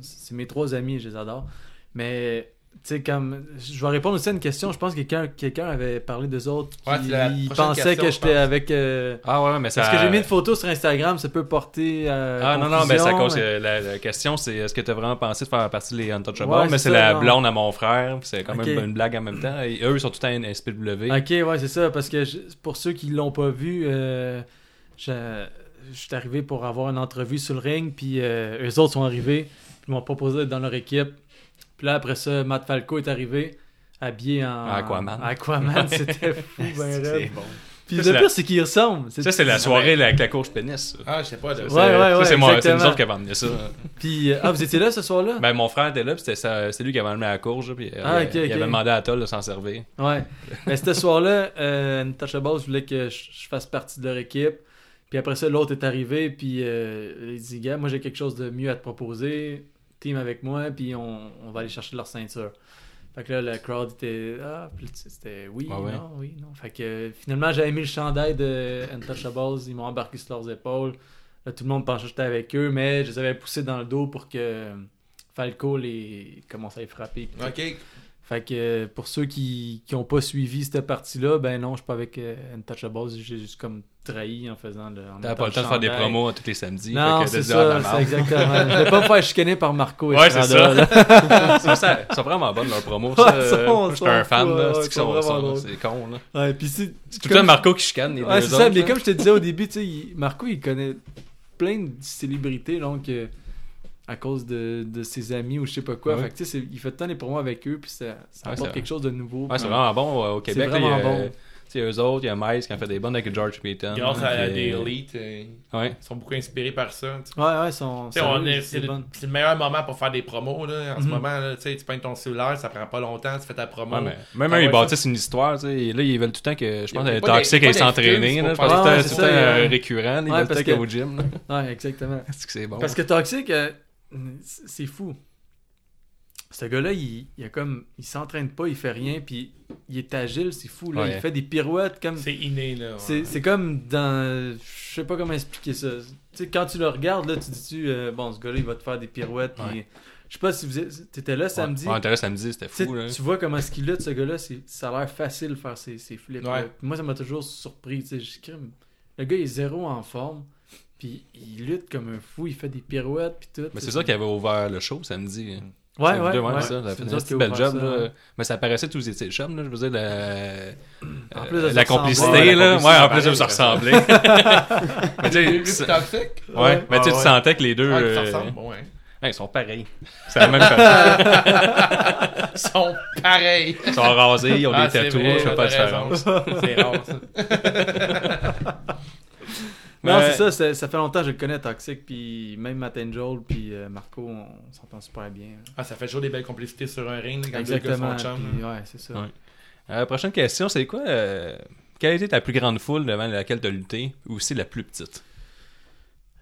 C'est mes trois amis, je les adore. Mais, sais, comme. Je vais répondre aussi à une question. Je pense que quelqu'un, avait parlé d'eux autres. Qui, Ouais, c'est la il prochaine pensait question, que je j'étais pense. avec. euh, Ah ouais, mais ça. Parce que j'ai mis une photo sur Instagram, ça peut porter à. Ah non, non, mais ça cause. mais- euh, La, la question, c'est est-ce que tu as vraiment pensé de faire partie des Untouchables? Ouais, Mais c'est la non. blonde à mon frère, c'est quand même une blague en même temps. Et eux, ils sont tout le temps à SPW. Ok, ouais, c'est ça. Parce que je- pour ceux qui l'ont pas vu, euh, je, je suis arrivé pour avoir une entrevue sur le ring, puis euh, eux autres sont arrivés, puis ils m'ont proposé d'être dans leur équipe. Puis là, après ça, Matt Falco est arrivé, habillé en. Aquaman. Aquaman, (laughs) c'était fou, ben. C'est bon. Puis Ça, le pire, c'est qu'il ressemble. Ça, c'est la soirée là, avec la course pénis. ça. Ah, je sais pas. Ouais, c'est- ouais, ça, ouais, c'est moi- c'est nous autres qui avons amené ça. Puis, euh, ah, vous étiez là ce soir-là? Ben, mon frère était là, puis c'était ça- c'est lui qui avait amené la courge, puis euh, Ah, il, ok, il ok. avait demandé à Toll de s'en servir. Ouais. Mais ce soir-là, euh, Untouchables voulait que je, je fasse partie de leur équipe. Puis après ça, l'autre est arrivé, puis euh, il dit Gars, moi j'ai quelque chose de mieux à te proposer. Team avec moi, puis on, on va aller chercher leur ceinture. Fait que là, la crowd était Ah, puis c'était oui, Ah ouais? non, oui, non. Fait que euh, finalement, j'avais mis le chandail de Untouchables, ils m'ont embarqué sur leurs épaules. Là, tout le monde pensait que j'étais avec eux, mais je les avais poussés dans le dos pour que Falco les commence à les frapper. Ok. Fait que euh, pour ceux qui qui ont pas suivi cette partie-là, ben non, je suis pas avec euh, Untouchables, j'ai juste comme trahi en faisant le. T'avais pas le temps de faire des promos tous les samedis. Non, c'est ah, ça, merde. c'est exactement. Je vais pas me faire chicaner par Marco et Ouais, c'est (laughs) ça. ça, ça- Ils sont vraiment bonnes leurs promos. Ça, J'étais sont un fan, là. C'est c'est con, là. Ouais, puis c'est C'est tout le temps Marco qui chicane les Ouais, c'est ça, mais comme je te disais au début, tu sais, il- Marco il connaît plein de célébrités donc euh, à cause de, de ses amis ou je sais pas quoi. Ouais. Fait que tu sais, c'est- il fait tant des promos avec eux puis ça, ça Ouais, apporte c'est- quelque chose de nouveau. Ouais, c'est vraiment bon euh, au C'est Québec. là, vraiment il bon. Sais, eux autres, il y a Miles qui a fait des bonnes avec George Payton. Grâce à des euh, élites, euh, Ouais. ils sont beaucoup inspirés par ça. tu sais. Ouais, ouais, son, Tu sais, on est- c'est C'est le, c'est meilleur moment pour faire des promos là, en ce Mhm. moment. Là, tu peins ton cellulaire, ça prend pas longtemps, tu fais ta promo. Ouais, mais même Ah eux, ils bâtissent une histoire, tu sais. et Là, ils veulent tout le temps que. Je pense que Toxic pas s'entraîner. Je pense que Ouais, tout le temps c'est euh, euh, récurrent. Ils veulent tout le temps au gym. Ouais, exactement. (laughs) Est-ce que c'est bon? Parce que Toxic, euh, c'est fou. Ce gars-là, il, il a comme, il s'entraîne pas, il fait rien, puis il est agile, c'est fou. Là. Ouais. Il fait des pirouettes comme. C'est inné, là. ouais. C'est c'est comme dans. Je sais pas comment expliquer ça. Tu sais, quand tu le regardes, là, tu dis-tu, euh, bon, ce gars-là, il va te faire des pirouettes. puis- Ouais. Je sais pas si vous êtes- t'étais là samedi. Ouais, samedi, c'était fou. Là. tu vois comment est-ce qu'il lutte, ce gars-là, c'est- ça a l'air facile de faire ses, ses flips. Ouais. Moi, ça m'a toujours surpris. tu sais, je crime. Le gars il est zéro en forme, puis il lutte comme un fou, il fait des pirouettes, puis tout. Mais c'est ça qui avait ouvert le show samedi. Ouais, ouais, deux, ouais. ça. Ça C'est fait nous un autres petit qui a bel ouvert job. ça, là. ouais. Mais ça paraissait tous les chums, là. Je veux dire, la, En euh, plus de se la (laughs) complicité, Ouais, là. la Ouais, en plus pareil, ressembler. mais tu sais, ouais, mais tu ouais. sentais que les deux. Ouais, ça euh, ressemble. Bon, ouais. ouais, ils sont pareils. (laughs) C'est la même personne. Ils sont pareils. Ils sont rasés, ils ont Ah, des vrai, je fais pas de différence. C'est rare, ça. (laughs) Non, Mais- c'est ça, ça fait longtemps que je le connais, Toxic, puis même Matt Angel, puis euh, Marco, on s'entend super bien. Ah, ça fait toujours des belles complicités sur un ring, quand deux gars Exactement, sont puis ouais, c'est ça. Ouais. Euh, prochaine question, c'est quoi euh, Quelle a été ta plus grande foule devant laquelle tu as lutté ou aussi la plus petite?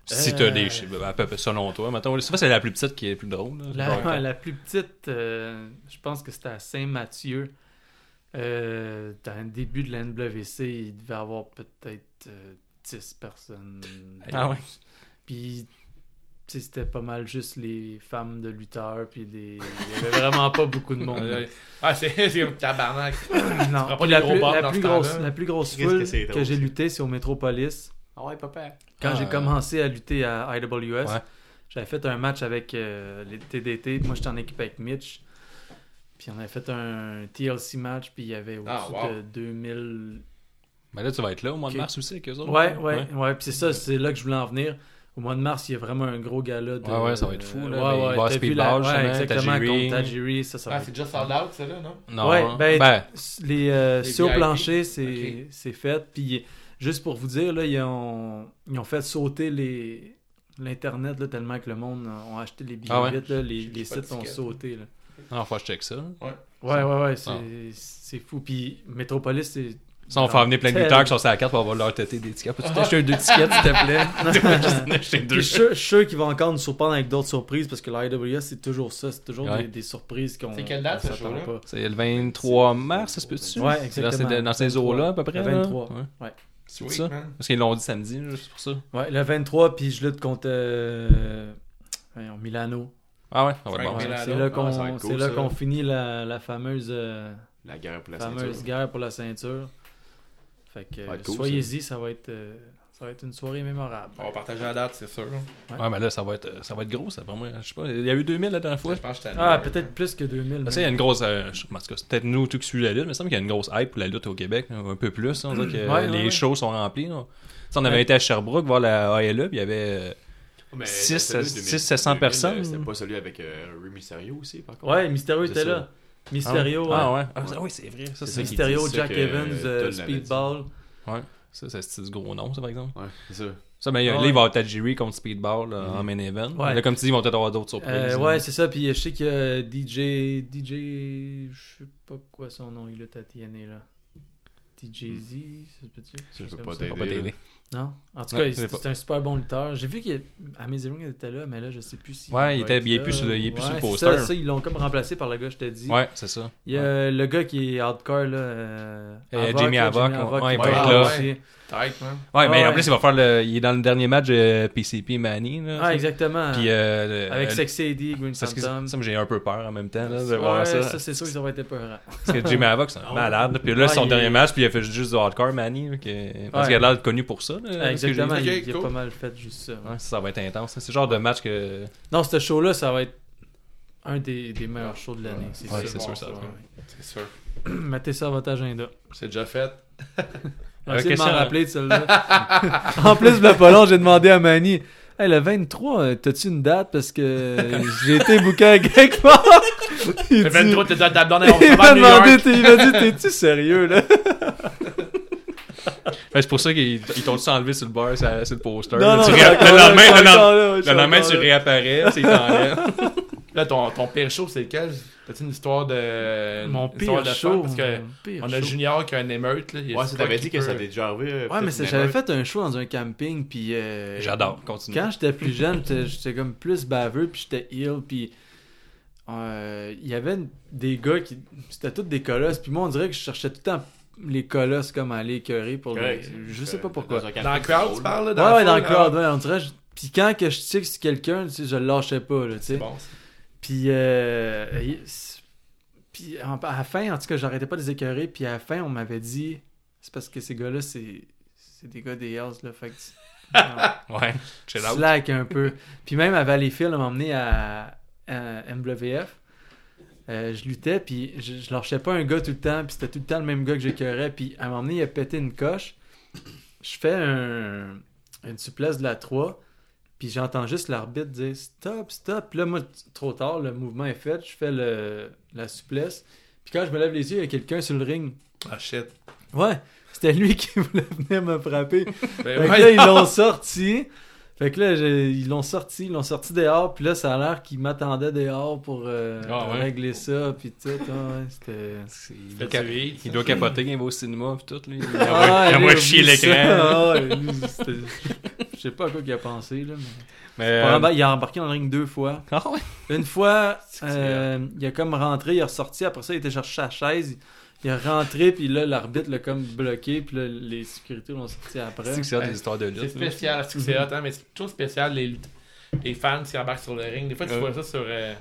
Si tu as Euh, des à peu près selon toi. Mettons, souvent, c'est la plus petite qui est plus drôle. là. La, plus petite, euh, je pense que c'était à Saint-Mathieu. Euh, dans le début de la NWC, il devait y avoir peut-être euh, 10 personnes. Ah ouais. Puis, tu sais, c'était pas mal juste les femmes de lutteurs, puis il y avait vraiment pas beaucoup de monde. Ah, c'est (laughs) c'est comme tabarnak. (laughs) non, pas la, gros plus, la, plus grosse, la plus grosse foule que j'ai lutté, c'est au Metropolis. Ah ouais, papa. Quand Ah, j'ai commencé à lutter à IWS, Ouais. j'avais fait un match avec euh, les TDT. Moi, j'étais en équipe avec Mitch. Puis on avait fait un TLC match, puis il y avait au-dessus Ah, wow. de 2000. Mais là, tu vas être là au mois de mars aussi avec eux autres. Ouais, ouais, ouais. Puis c'est ça, c'est là que je voulais en venir. Au mois de mars, il y a vraiment un gros gala. De, Ouais, ouais, ça va être fou, là. Ouais, ouais, Speedball, la- ouais, justement, exactement, Tajiri. contre Tajiri. Ça, ça va Ah, c'est déjà sold out, ça, là, non? Non, Ouais, ben, ben, les, euh, Les au plancher, c'est fait. Puis juste pour vous dire, là, ils ont, ils ont fait sauter les l'internet là, tellement que le monde a, a acheté les billets Ah ouais? vite, là, les, les sites ont sauté. Là. non, faut que je check ça. Ouais, ouais, ouais, c'est Ah. c'est fou. Puis Metropolis, c'est. Ça, on fait venir plein de lutteurs qui sont sur la carte pour avoir leur têter des tickets. Peux-tu t'acheter un deux tickets, s'il te plaît? (laughs) (laughs) Deux. Je suis sûr- qu'ils vont encore nous surprendre avec d'autres surprises parce que l'IWS, c'est toujours ça. C'est toujours Ouais. des, des surprises qu'on. C'est quelle date, ce show-là? C'est le 23 mars, ça se peut-tu? Ouais, C'est exactement. Dans, ces- dans ces eaux-là, à peu près? Le là? 23. Ouais. Sweet, ça? Parce qu'ils l'ont dit samedi, juste pour ça. Ouais, le 23, puis je lutte contre euh, Milano. Ah ouais, Milano. c'est là Ah, qu'on c'est finit la, la fameuse, euh, La guerre pour la fameuse ceinture. guerre pour la ceinture. Fait que Ça cool, soyez-y, ça. va être euh, ça va être une soirée mémorable. On va partager la date, c'est sûr. Ouais, mais là, ça va être, ça va être gros, ça, vraiment. Je sais pas, il y a eu 2000 la dernière fois. Je pense que Ah, peut-être plus que 2000. Parce qu'il y a une grosse. euh, je- en tout cas, c'est peut-être nous tous qui suivons la lutte, mais il me semble qu'il y a une grosse hype pour la lutte au Québec, un peu plus. On dirait que Ouais, les ouais. shows sont remplis. là. Tu sais, on avait Ouais. été à Sherbrooke voir la ALE, puis il y avait. euh, Mais Six- celui de 600, 700 personnes. C'était pas celui avec euh, Mysterio aussi, par contre. Ouais, Mysterio était ça. là. Mysterio, Ah ouais. ouais. Ah, oui, c'est vrai. Ça, C'est Mysterio, Jack que, Evans, euh, euh. Speedball. ça, c'est c'est du gros nom, ça, par exemple. Ouais, c'est ça. Ça, mais Ah là, ouais. il va avoir Tajiri contre Speedball là, en main event. Ouais. Là, comme tu dis, ils vont peut-être avoir d'autres surprises. Euh, ouais, c'est ça. Puis je sais a DJ. DJ. Je sais pas quoi son nom, il a TNA là. DJ Z, ça peut-tu? Ça, je peux pas t'aider. Non? En tout cas, c'est un super bon lutteur. J'ai vu qu'Amazing Ring était là, mais là, je sais plus si. Ouais, il était- il est plus sur le- il est plus sur le Ouais, poster. c'est Ça, ça, ils l'ont comme remplacé par le gars, je t'ai dit. Ouais, c'est ça. Il y a le gars qui est hardcore, là. Euh, Euh, Avoc, Jimmy là, Avoc, Jimmy ouais, il qui va être être là. Tight, man. Ouais, mais en ouais. plus, il va faire le. Il est dans le dernier match de PCP Manny. Là, Ah, exactement. Puis, euh, le- Avec Sexy AD, Green Phantom. ça, j'ai un peu peur en même temps là, de Ouais, voir ça. ça, c'est sûr ça va être épeurant. Parce que Jimmy (laughs) Havoc, c'est un malade. Puis là, son il- dernier match, puis il a fait juste du hardcore, Manny. là, que- Parce Ouais. qu'il a l'air connu pour ça. là, ce que exactement, j'ai il, a cool. pas mal fait juste ça. Ouais, ça, va être intense. C'est le genre de match que. Non, ce show-là, ça va être un des, des meilleurs shows de l'année. C'est Ouais, sûr. c'est sûr, ça. Ouais, C'est sûr. (clears throat) Mettez ça à votre agenda. C'est déjà fait. On va essayer de m'en hein. rappeler de celle-là. (laughs) en plus, le pas long, j'ai demandé à Manny Hey, le 23, euh, t'as-tu une date? Parce que j'ai été booké à quelque part. (laughs) Il Le dit- 23, t'es dans ta donné, on il m'a demandé, il m'a dit T'es-tu sérieux là? (laughs) C'est pour ça qu'ils ils t'ont tous enlevé sur le bar, sur, sur le poster. Non, là. non, Tu ré- le lendemain, le tu réapparais, c'est t'enlèves. (laughs) Là, ton, ton pire show, c'est lequel? T'as-tu une histoire de. Mon une histoire pire de show. fun? Parce que mon pire on a show. Junior qui a un émeute. Là. Ouais, ça t'avais dit que ça t'est déjà arrivé. euh, Ouais, mais une j'avais fait un show dans un camping, puis. euh, J'adore, continue. Quand j'étais plus jeune, j'étais- comme plus baveux, puis j'étais ill, puis euh, il y avait des gars qui. C'était tous des colosses. Puis moi, on dirait que je cherchais tout le temps les colosses comme à aller écœurer pour. Correct. les- Je sais pas pourquoi. Dans Dans le crowd, tu parles, là? Ouais, ouais, le dans le crowd, ouais, on dirait. Puis quand que je sais que c'est quelqu'un, tu sais, je le lâchais pas, là, tu sais. C'est bon. Puis, euh, puis en- à la fin, en tout cas, j'arrêtais pas de les écœurer. Puis à la fin, on m'avait dit, c'est parce que ces gars-là, c'est c'est des gars des Hells, là, fait que (laughs) Ouais, chill out. slack un peu. Puis même à Valleyfield, on m'a emmené à, à MWF. Euh, je luttais, puis je, je lâchais pas un gars tout le temps, puis c'était tout le temps le même gars que j'écœurais. Puis à un moment donné, il a pété une coche. Je fais un, une souplesse de la 3, puis j'entends juste l'arbitre dire stop, stop. Puis là, moi, trop tard, le mouvement est fait, je fais le, la souplesse. Puis quand je me lève les yeux, il y a quelqu'un sur le ring. Ah, shit. Ouais, c'était lui (laughs) qui voulait venir me frapper. (laughs) Ben, Fait que là, ils l'ont sorti. Fait que là, ils l'ont sorti, ils l'ont sorti dehors, puis là, ça a l'air qu'ils m'attendaient dehors pour euh, Ah ouais. régler ça, puis tout. ouais, c'était... C'est- Il doit, il capoter quand il va au cinéma pis tout, lui. Il Ah, envoie- il envoie oublie chier ça. l'écran. Ah, sais pas à quoi qu'il a pensé, là, mais... Mais, euh, Il a embarqué dans le ring deux fois. ah ouais? Une fois, (laughs) C'est euh, il a comme rentré, il est ressorti, après ça, il était chercher sa chaise, il est rentré, puis là, l'arbitre l'a comme bloqué, puis là, les sécurités l'ont sorti après. C'est que c'est Ouais. des histoires de C'est lutte. là. spécial, c'est que c'est hot, hein, mais c'est toujours spécial les, fans qui embarquent sur le ring. Des fois, tu Ouais. vois ça sur euh,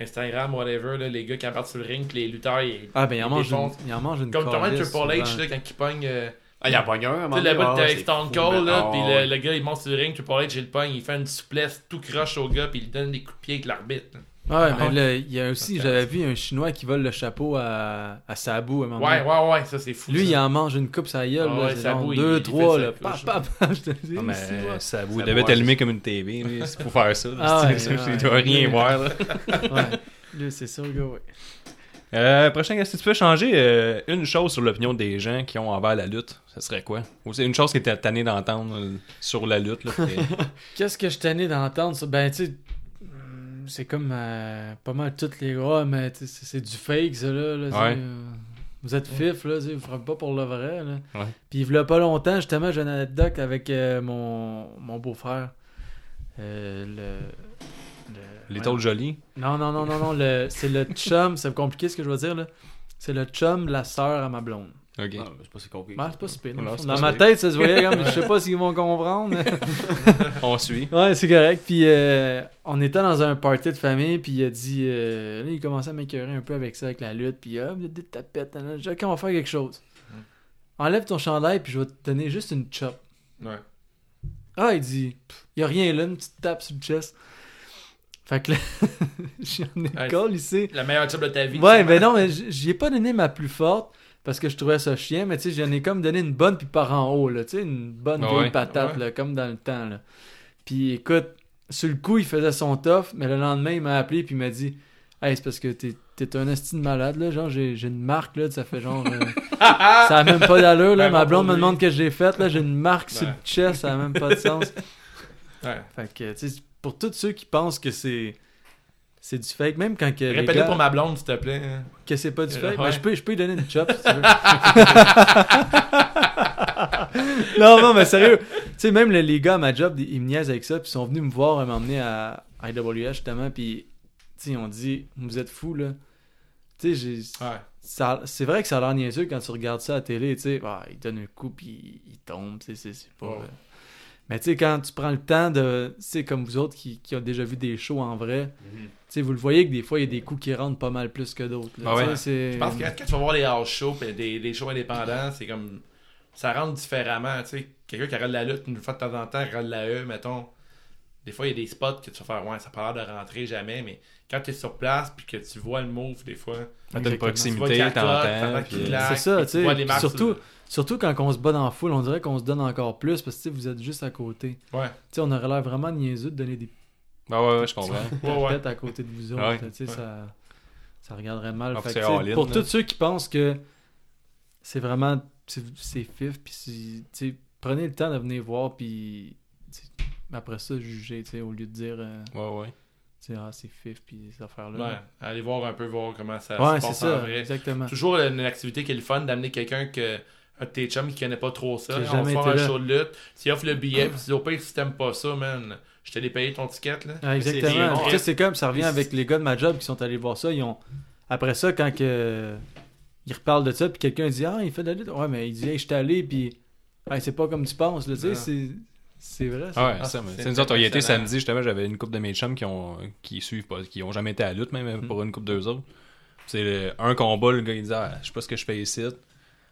Instagram, whatever, là, les gars qui embarquent sur le ring, puis les lutteurs, ils... Ah, ben, il en Ils mange une, défoncent. il en mange une comme calisse Triple H, là, quand il pogne. euh, Ah, il y a pogné un, à un Tu moment sais, le bout Ah, avec Stone Cold, là, Ah, le, ouais. le gars, il monte sur le ring, Triple H, il le pogne, il fait une souplesse tout croche au gars, puis il donne des coups de pied avec l'arbitre. Ouais, mais là, il y a aussi, j'avais vu un Chinois qui vole le chapeau à, à Sabu à un moment Ouais, donné. ouais, ouais, ça, c'est fou. Lui, il en mange une coupe sa gueule, Ah là, ouais, c'est Sabu, genre il- deux, il trois, là. sa Pap, couche, pap, pap, je te dis, Non, mais Ça devait t'allumer comme une TV, lui, c'est pour faire ça. Ah ouais, ouais. Il doit rien voir, là. Ouais. (laughs) Lui, c'est ça, le gars, ouais. Euh, prochain si tu peux changer euh, une chose sur l'opinion des gens qui ont envers la lutte, ça serait quoi? Ou c'est une chose que t'es tanné d'entendre euh, sur la lutte, là. (laughs) Qu'est-ce que je tenais d'entendre? Ben, tu sais, hum, c'est comme euh, pas mal toutes les gars, mais tu c'est du fake, ça, là. là, tu sais, Ouais. euh, vous êtes fif, là, tu vous frappez pas pour le vrai, là. Ouais. Puis, il y a pas longtemps, justement, j'ai une anecdote avec euh, mon, mon beau-frère. Euh, le... le- Les taux jolis. Non, non, non, non, non, le... c'est le (laughs) chum, c'est compliqué ce que je veux dire, là. C'est le chum de la sœur à ma blonde. Ok. Ah, c'est pas si compliqué. C'est pas si pire, dans pas ma tête, ça se voyait comme, je sais pas (laughs) s'ils vont comprendre. mais- On suit. Ouais, c'est correct. Puis euh, on était dans un party de famille, puis il a dit. euh, là, il commençait à m'écœurer un peu avec ça, avec la lutte. Puis ah, vous êtes des tapettes. J'ai dit, ok, on va faire quelque chose. Enlève ton chandail, puis je vais te donner juste une chop. Ouais. Ah, il dit. Il y a rien là, une petite tape sur le chest. Fait que là, (laughs) j'en ai Ouais, colle ici. La meilleure job de ta vie. Ouais, sûrement. ben non, mais j'y ai pas donné ma plus forte parce que je trouvais ça chien, mais tu sais, j'en ai comme donné une bonne puis par en haut, là, tu sais, une bonne vieille ouais, patate, ouais. là, comme dans le temps, là. Puis écoute, sur le coup, il faisait son tough, mais le lendemain, il m'a appelé puis il m'a dit Hey, c'est parce que t'es, t'es un esti de malade, là, genre, j'ai, j'ai une marque, là, ça fait genre. euh, (laughs) ça a même pas d'allure, là, Ben, ma blonde me demande que j'ai fait, là, j'ai une marque sur le Ouais. chest, ça a même pas de sens. Ouais. Fait que, tu sais, pour tous ceux qui pensent que c'est. C'est du fake, même quand que. Répète-le gars- pour ma blonde, s'il te plaît. que c'est pas du fake. ouais. Ben, je, peux, je peux lui donner une chop si tu veux. (laughs) non, non, mais sérieux. Tu sais, même les, gars à ma job, ils me niaisent avec ça. Puis ils sont venus me voir, m'emmener à IWS justement. Puis, tu sais, ils ont dit, vous êtes fous, là. Tu sais. Ouais. ça- C'est vrai que ça a l'air niaiseux quand tu regardes ça à la télé, tu sais. Ah, il donne un coup, puis il tombe, tu sais, c'est pas. Ouais. Mais tu sais, quand tu prends le temps de. Tu sais, comme vous autres qui, qui ont déjà vu des shows en vrai, Mhm. tu sais, vous le voyez que des fois, il y a des coups qui rentrent pas mal plus que d'autres. Ah ouais. Tu Je pense que quand tu vas voir les house shows des, des shows indépendants, c'est comme. Ça rentre différemment. Tu sais, quelqu'un qui regarde la lutte une fois de temps en temps, regarde la E, mettons. Des fois, il y a des spots que tu vas faire, ouais, ça n'a pas l'air de rentrer jamais, mais quand tu es sur place puis que tu vois le move, des fois, T'as une tu proximité, t'entends. C'est ça, tu sais, vois les puis marques sur surtout- quand on se bat dans la foule, on dirait qu'on se donne encore plus parce que vous êtes juste à côté. Ouais. Tu sais, on aurait l'air vraiment niaiseux de donner des Ah ouais, ouais, je comprends. Ouais, ouais. à côté de vous autres. Ouais. Tu sais, Ouais. ça, ça regarderait mal. Ah, Fait que, pour là. tous ceux qui pensent que c'est vraiment c'est fif, puis prenez le temps de venir voir, puis après ça, juger, au lieu de dire, euh, Ouais, ouais. ah, c'est fif, puis ces Ouais. affaires-là. Aller voir un peu, voir comment ça Ouais, se c'est passe en ça, vrai. exactement. Toujours une activité qui est le fun d'amener quelqu'un que un de tes chums qui connaît pas trop ça. On va faire un là. show de lutte. S'il offre le billet, puis tu dis au pire, si t'aimes pas ça, man, je t'allais payer ton ticket, là. Ah, exactement. c'est- Tu sais, c'est comme, ça revient avec les gars de ma job qui sont allés voir ça. Ils ont... Après ça, quand que... ils reparlent de ça, puis quelqu'un dit Ah, il fait de la lutte. Ouais, mais il dit Hey, je allé, puis hey, c'est pas comme tu penses. Là, tu sais, c'est... c'est vrai. ça. Ah ouais, Ah, ça, c'est nous autres, on y était samedi, justement, j'avais une couple de mes chums qui ont qui suivent pas, qui ont jamais été à la lutte, même pour une couple d'eux autres. C'est le- un combat, le gars il dit ah, je sais pas ce que je fais ici.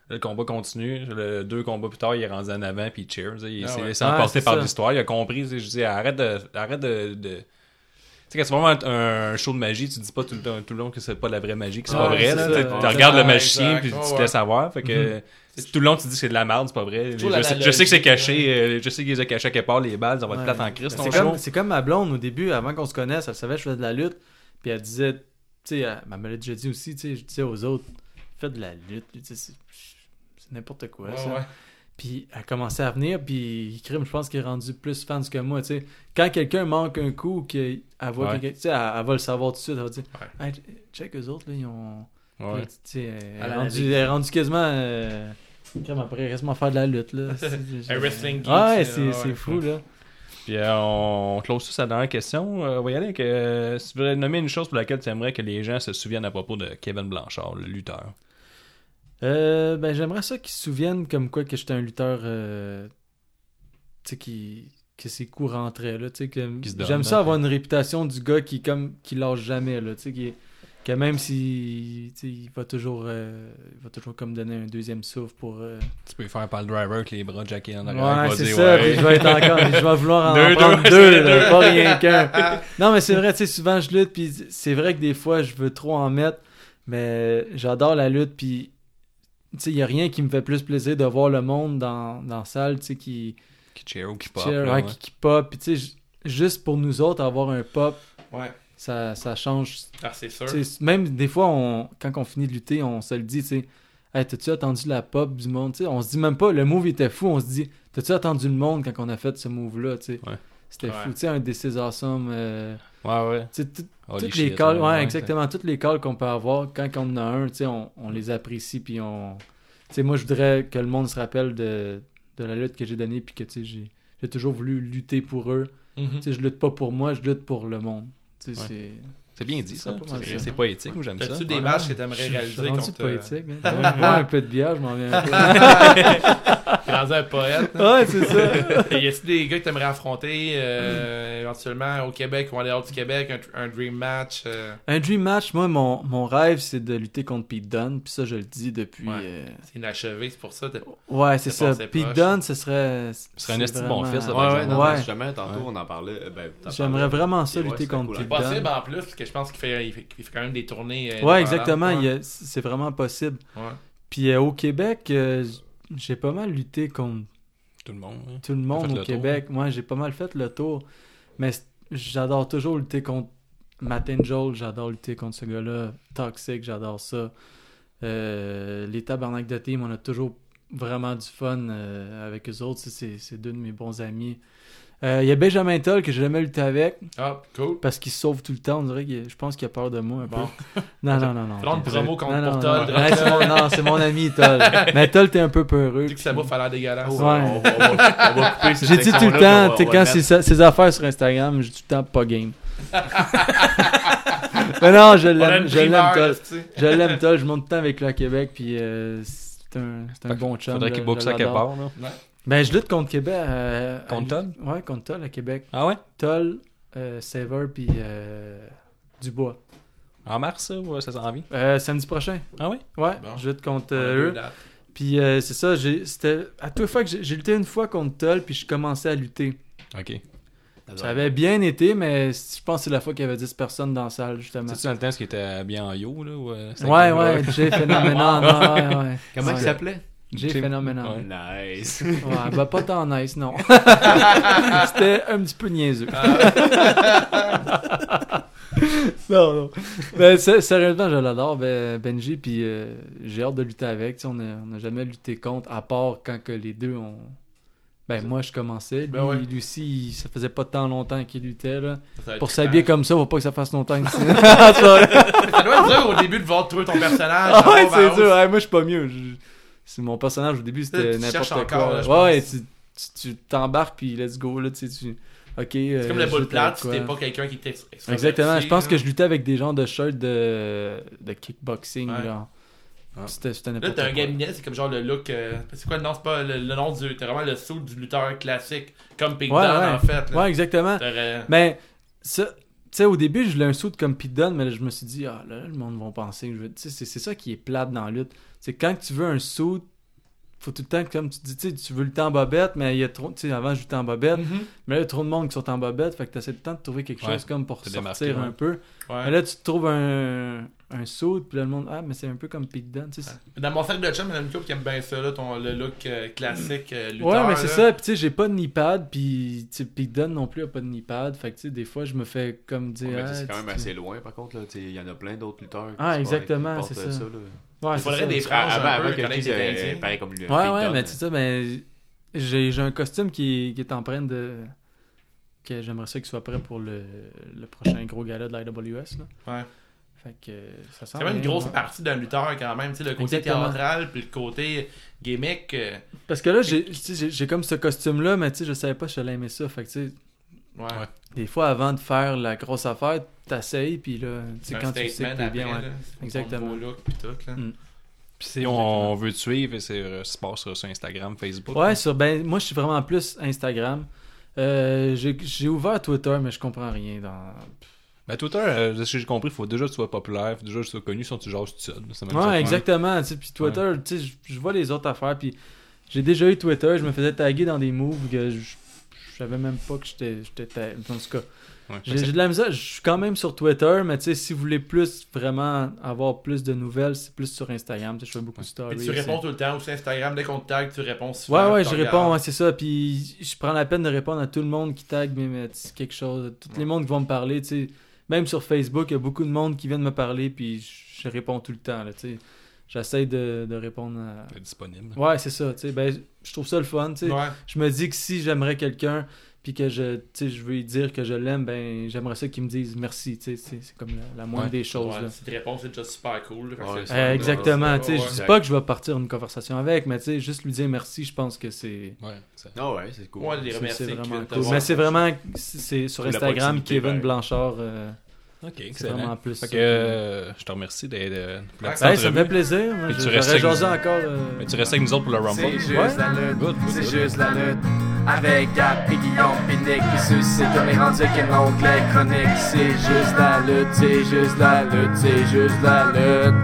Le combat continue. Le, deux combats plus tard, il est rendu en avant puis il cheers. Il Ah s'est ouais. laissé Ouais, emporter c'est par l'histoire. Il a compris. tu Je dis arrête de. Arrête de. de- Tu sais, quand c'est vraiment un, un show de magie, tu dis pas tout le, temps, tout le long que c'est pas de la vraie magie, que c'est pas vrai. là. ça. Tu- Ouais. Tu regardes le magicien puis tu te ouais. laisses avoir. Fait que C'est- tout le long, tu dis que c'est de la merde, c'est pas vrai. Je, sais, l'analogie, je sais que c'est caché. euh, Je sais qu'ils ont cachés à quelque part, les balles. Ça va être Ouais. plate en Christ, ton C'est show. comme, c'est comme ma blonde au début, avant qu'on se connaisse, elle savait que je faisais de la lutte. Puis elle disait, tu sais, elle elle me l'a déjà dit aussi, tu sais, je disais aux autres, faites de la lutte, tu sais, n'importe quoi. Ouais, ça. ouais. Puis elle commençait à venir, puis Crime, je pense qu'il est rendu plus fan que moi, tu sais. Quand quelqu'un manque un coup, qu'elle voit Ouais. quelqu'un, tu sais, elle, elle va le savoir tout de suite, elle va dire, Ouais. hey, check eux autres, là, ils ont. Sais, elle, rendue- analyse. elle est rendue quasiment. Euh, après, quasiment faire de la lutte, là. (laughs) C'est- Un wrestling geek, Ouais, c'est- fou, là. Puis euh, on close ça sa dernière question. Euh, on va y aller avec. euh, si tu voulais nommer une chose pour laquelle tu aimerais que les gens se souviennent à propos de Kevin Blanchard, le lutteur. Euh, ben, j'aimerais ça qu'ils se souviennent comme quoi que j'étais un lutteur. euh, tu sais, qui. Que ses coups rentraient, là. Tu sais, J'aime ça hein. avoir une réputation du gars qui, comme. qui lâche jamais, là. Tu sais, qui. Que même si. Il va toujours. euh, il va toujours comme donner un deuxième souffle pour. euh, Tu peux faire par le driver avec les bras jackés en arrière. Ouais, c'est ça. ouais. je vais être encore. Je vais vouloir en, (laughs) Deux, prendre deux, là, pas rien qu'un. Non, mais c'est vrai, tu sais, souvent je lutte, puis c'est vrai que des fois je veux trop en mettre, mais j'adore la lutte, puis il y a rien qui me fait plus plaisir de voir le monde dans, dans la salle, tu sais, qui, Qui cheer ou qui pop. cheer, là, ouais, ouais. qui, qui pop, puis tu sais, ju- juste pour nous autres, avoir un pop, Ouais. ça, ça change. Ah, c'est sûr. Même des fois, on, quand on finit de lutter, on se le dit, tu sais, hey, t'as-tu attendu la pop du monde? Tu sais, on se dit même pas, le move était fou, on se dit, t'as-tu attendu le monde quand on a fait ce move-là? tu sais? Ouais. C'était fou. Tu sais, un des This Awesome, euh, Ouais, ouais. Holy toutes les calls, ouais, ouais, exactement, toutes les calls qu'on peut avoir, quand on en a un, tu sais, on, on les apprécie, puis on... Tu sais, moi, je voudrais que le monde se rappelle de, de la lutte que j'ai donnée, puis que, tu sais, j'ai j'ai toujours voulu lutter pour eux. Mhm. Tu sais, je lutte pas pour moi, je lutte pour le monde. Tu sais, Ouais. c'est... C'est bien dit, ça. C'est C'est ça. c'est poétique, moi j'aime ça. T'as-tu des Ouais. matchs que t'aimerais réaliser contre. euh, poétique, (laughs) boire un peu de bière, je m'en viens un peu. (laughs) Rendu un poète. hein? ouais, c'est ça. Et (laughs) y a-t-il des gars que t'aimerais affronter euh, éventuellement au Québec ou en dehors du Québec, un, un dream match euh, Un dream match, moi, mon, mon rêve, c'est de lutter contre Pete Dunne. Puis ça, je le dis depuis. Ouais. euh, C'est inachevé, c'est pour ça. Ouais, c'est C'est ça. Pete. Dunne, ce serait. Ce serait un esti de bon fils, là, Ouais, ouais, non, Ouais. mais justement, tantôt, Ouais. on en parlait. euh, Ben, J'aimerais vraiment ça, lutter c'est contre cool, C'est. Pete possible Dunne. en plus, parce que je pense qu'il fait, il fait, il fait quand même des tournées. euh, Ouais, exactement. C'est vraiment possible. Ouais. Puis euh, au Québec, euh, j'ai pas mal lutté contre Tout le monde. hein. tout le monde le au tour. Québec. Moi, j'ai pas mal fait le tour. Mais j'adore toujours lutter contre Matt Angel. J'adore lutter contre ce gars-là. Toxic, j'adore ça. Euh, les Tabarnak de Team, on a toujours vraiment du fun euh, avec eux autres. C'est deux de mes bons amis. Euh, Il y a Benjamin Toll que j'ai jamais lutté avec Ah, cool. parce qu'il se sauve tout le temps. On dirait qu'il- je pense qu'il a peur de moi un peu. Bon. (laughs) Non, non, non, non. Faisons une promo contre Non, non, pour non. Toll. Ouais, c'est mon, non, c'est mon ami Toll. (laughs) Mais Toll, t'es un peu peureux. Dis que ça puis- va faire l'air dégueulasse. Ouais. On va- on va- on va couper J'ai dit tout le temps, t'es quand sa- ses affaires sur Instagram, j'ai tout le temps pas game. (laughs) Mais non, je l'aime, je Toll. tu. Je l'aime Toll, je monte tout le temps avec lui à Québec, puis euh, c'est un, un bon chum. Faudrait qu'il boxe ça quelque part, là. Ben, je lutte contre Québec. euh, Contre Toll? Ouais, contre Toll à Québec. Ah ouais? Toll, euh, Saver, puis euh, Dubois. En mars, ça, ou ça s'en vient? Euh, samedi prochain. Ah ouais? Ouais, Bon. je lutte contre euh, eux. Puis euh, c'est ça, j'ai- c'était à toute fois que j'ai j'ai lutté une fois contre Toll, puis je commençais à lutter. Ok. Ça avait bien été, mais je pense que c'est la fois qu'il y avait 10 personnes dans la salle, justement. C'est-tu dans le temps ce qui était bien en yo, là? Ou, Ouais, ouais, Jay Phénoménal. (laughs) non, ouais, ouais. Comment il s'appelait? Jay Phénoménal. Ouais. Nice. (laughs) Ouais, bah pas tant nice, non. (laughs) C'était un petit peu niaiseux. (laughs) non, non. Ben, sé- sérieusement, je l'adore, ben, Benji, puis euh, j'ai hâte de lutter avec. On n'a jamais lutté contre, à part quand que les deux ont... Ben, moi, je commençais. Lui, Ben ouais. lui aussi, il- ça faisait pas tant longtemps qu'il luttait, là. Pour s'habiller comme ça, faut pas que ça fasse longtemps que ça. Vrai. Ça doit être dur au début de voir trouver ton personnage. Ah ouais, c'est dur. Ouais, moi, je suis pas mieux. C'est mon personnage au début, c'était n'importe encore, quoi. là, ouais, tu t'embarques puis let's go là, tu sais, tu Ok. C'est comme le boule plate, si t'es pas quelqu'un qui t'est Exactement. Je pense que je luttais avec des gens de shirts de, de kickboxing. Ouais. Là. Ah. C'était c'était Là, t'as un gabinet, c'est comme genre le look. euh, c'est quoi le nom C'est pas le, le nom du. T'as vraiment le saut du lutteur classique, comme Pink Ouais, Dunne, ouais. en fait. là. Ouais, exactement. Mais, ça, tu sais, au début, je voulais un saut comme Pete Dunne, mais là, je me suis dit, ah là, le monde va penser que je veux. Tu sais, c'est- c'est ça qui est plate dans la lutte. C'est quand tu veux un saut, faut tout le temps, comme tu dis, tu sais, tu veux lutter en bobette, mais il y a trop. Tu sais, avant, je luttais en bobette, Mhm. mais là, il y a trop de monde qui sont en bobette, fait que tu essaies le temps de trouver quelque Ouais, chose comme pour sortir ouais. un peu. Ouais. Mais là, tu te trouves un, un saut, puis là, le monde, ah, mais c'est un peu comme Pete Dunne, tu sais. Dans mon cercle de chum, il y en a une couple qui aime bien ça, là, ton, le look euh, classique euh, lutteur. Ouais, mais c'est ça. Puis tu sais, j'ai pas de knee pad. Puis tu sais, Pete Dunne non plus a pas de knee pad. Fait que tu sais, des fois, je me fais comme dire. Ah, c'est quand même assez loin, par contre. là. Tu sais, Il y en a plein d'autres lutteurs. qui Ah, exactement, c'est ça. là. Ouais, Il c'est faudrait ça. des franges Avant, avant que tu pareil comme lui. Ouais, ouais, mais c'est ça. Mais j'ai j'ai un costume qui, qui est en train de. que j'aimerais ça qu'il soit prêt pour le, le prochain gros gala de l'IWS. Là. Ouais. Fait que ça sent. C'est quand même une grosse ouais. partie d'un lutteur quand même, tu sais, le côté Exactement. théâtral puis le côté gimmick. euh, Parce que là, j'ai tu sais, comme ce costume-là, mais tu sais, je savais pas si j'allais aimer ça. Fait que tu sais, ouais. Ouais. des fois, avant de faire la grosse affaire, t'essayes, puis là, tu sais, Un quand tu sais que t'es bien. après, ouais. là, c'est Exactement. ton beau look puis tout, là. Mm. Puis si on veut te suivre, c'est euh, ça se passe sur sur Instagram, Facebook. Ouais, sur, ben, moi, je suis vraiment plus Instagram. Euh, j'ai j'ai ouvert Twitter, mais je comprends rien dans. Ben, Twitter, euh, de ce que j'ai compris, il faut déjà que tu sois populaire, faut déjà que tu sois connu, sinon tu jases tout seul. C'est ça. Ouais, exactement. Puis Twitter, tu sais, je- vois les autres affaires. Puis j'ai déjà eu Twitter, je me faisais taguer dans des moves que je, savais même pas que j'étais j'étais tagué. En tout cas, Ouais. j'ai de la misère. Je suis quand même sur Twitter, mais tu sais, si vous voulez plus vraiment avoir plus de nouvelles, c'est plus sur Instagram. Je fais beaucoup de stories. Puis tu réponds tout le temps, ou sur Instagram, dès qu'on te tag, tu réponds souvent. Ouais, ouais, je réponds, ouais, c'est ça. Puis je prends la peine de répondre à tout le monde qui tag mais, mais c'est quelque chose. Tous les mondes qui vont me parler, tu sais. Même sur Facebook, il y a beaucoup de monde qui viennent me parler, puis je réponds tout le temps, là, tu sais. J'essaie de, de répondre à... Disponible. Ouais, c'est ça, tu sais. Ben, je trouve ça le fun, tu sais. Ouais. Je me dis que si j'aimerais quelqu'un, puis que je, tu sais, je veux lui dire que je l'aime, ben, j'aimerais ça qu'il me dise merci, tu sais. C'est comme la, la moindre Ouais. des choses, Ouais, là. si tu réponds, c'est déjà super cool. Ouais, Euh, exactement, tu sais. Ouais, Je dis ouais. pas que je vais partir une conversation avec, mais tu sais, juste lui dire merci, je pense que c'est... Ah ouais, c'est cool. Ouais, les C'est- vraiment cool. Mais c'est vraiment c'est- sur Instagram Kevin pareil. Blanchard. euh, Ok, c'est excellent. vraiment plus. Fait que euh, je te remercie d'être Ouais, ça me fait plaisir. Moi, Et je- tu restes J'aurais avec jasé nous. encore. euh, Mais tu restes avec nous autres pour le Rumble. C'est juste Ouais. la lutte, Good, good, c'est good. juste la lutte. Avec Gap et Guillaume pis Nick qui suscite comme les rendus qui l'onglet chronique. C'est juste la lutte, c'est juste la lutte, c'est juste la lutte.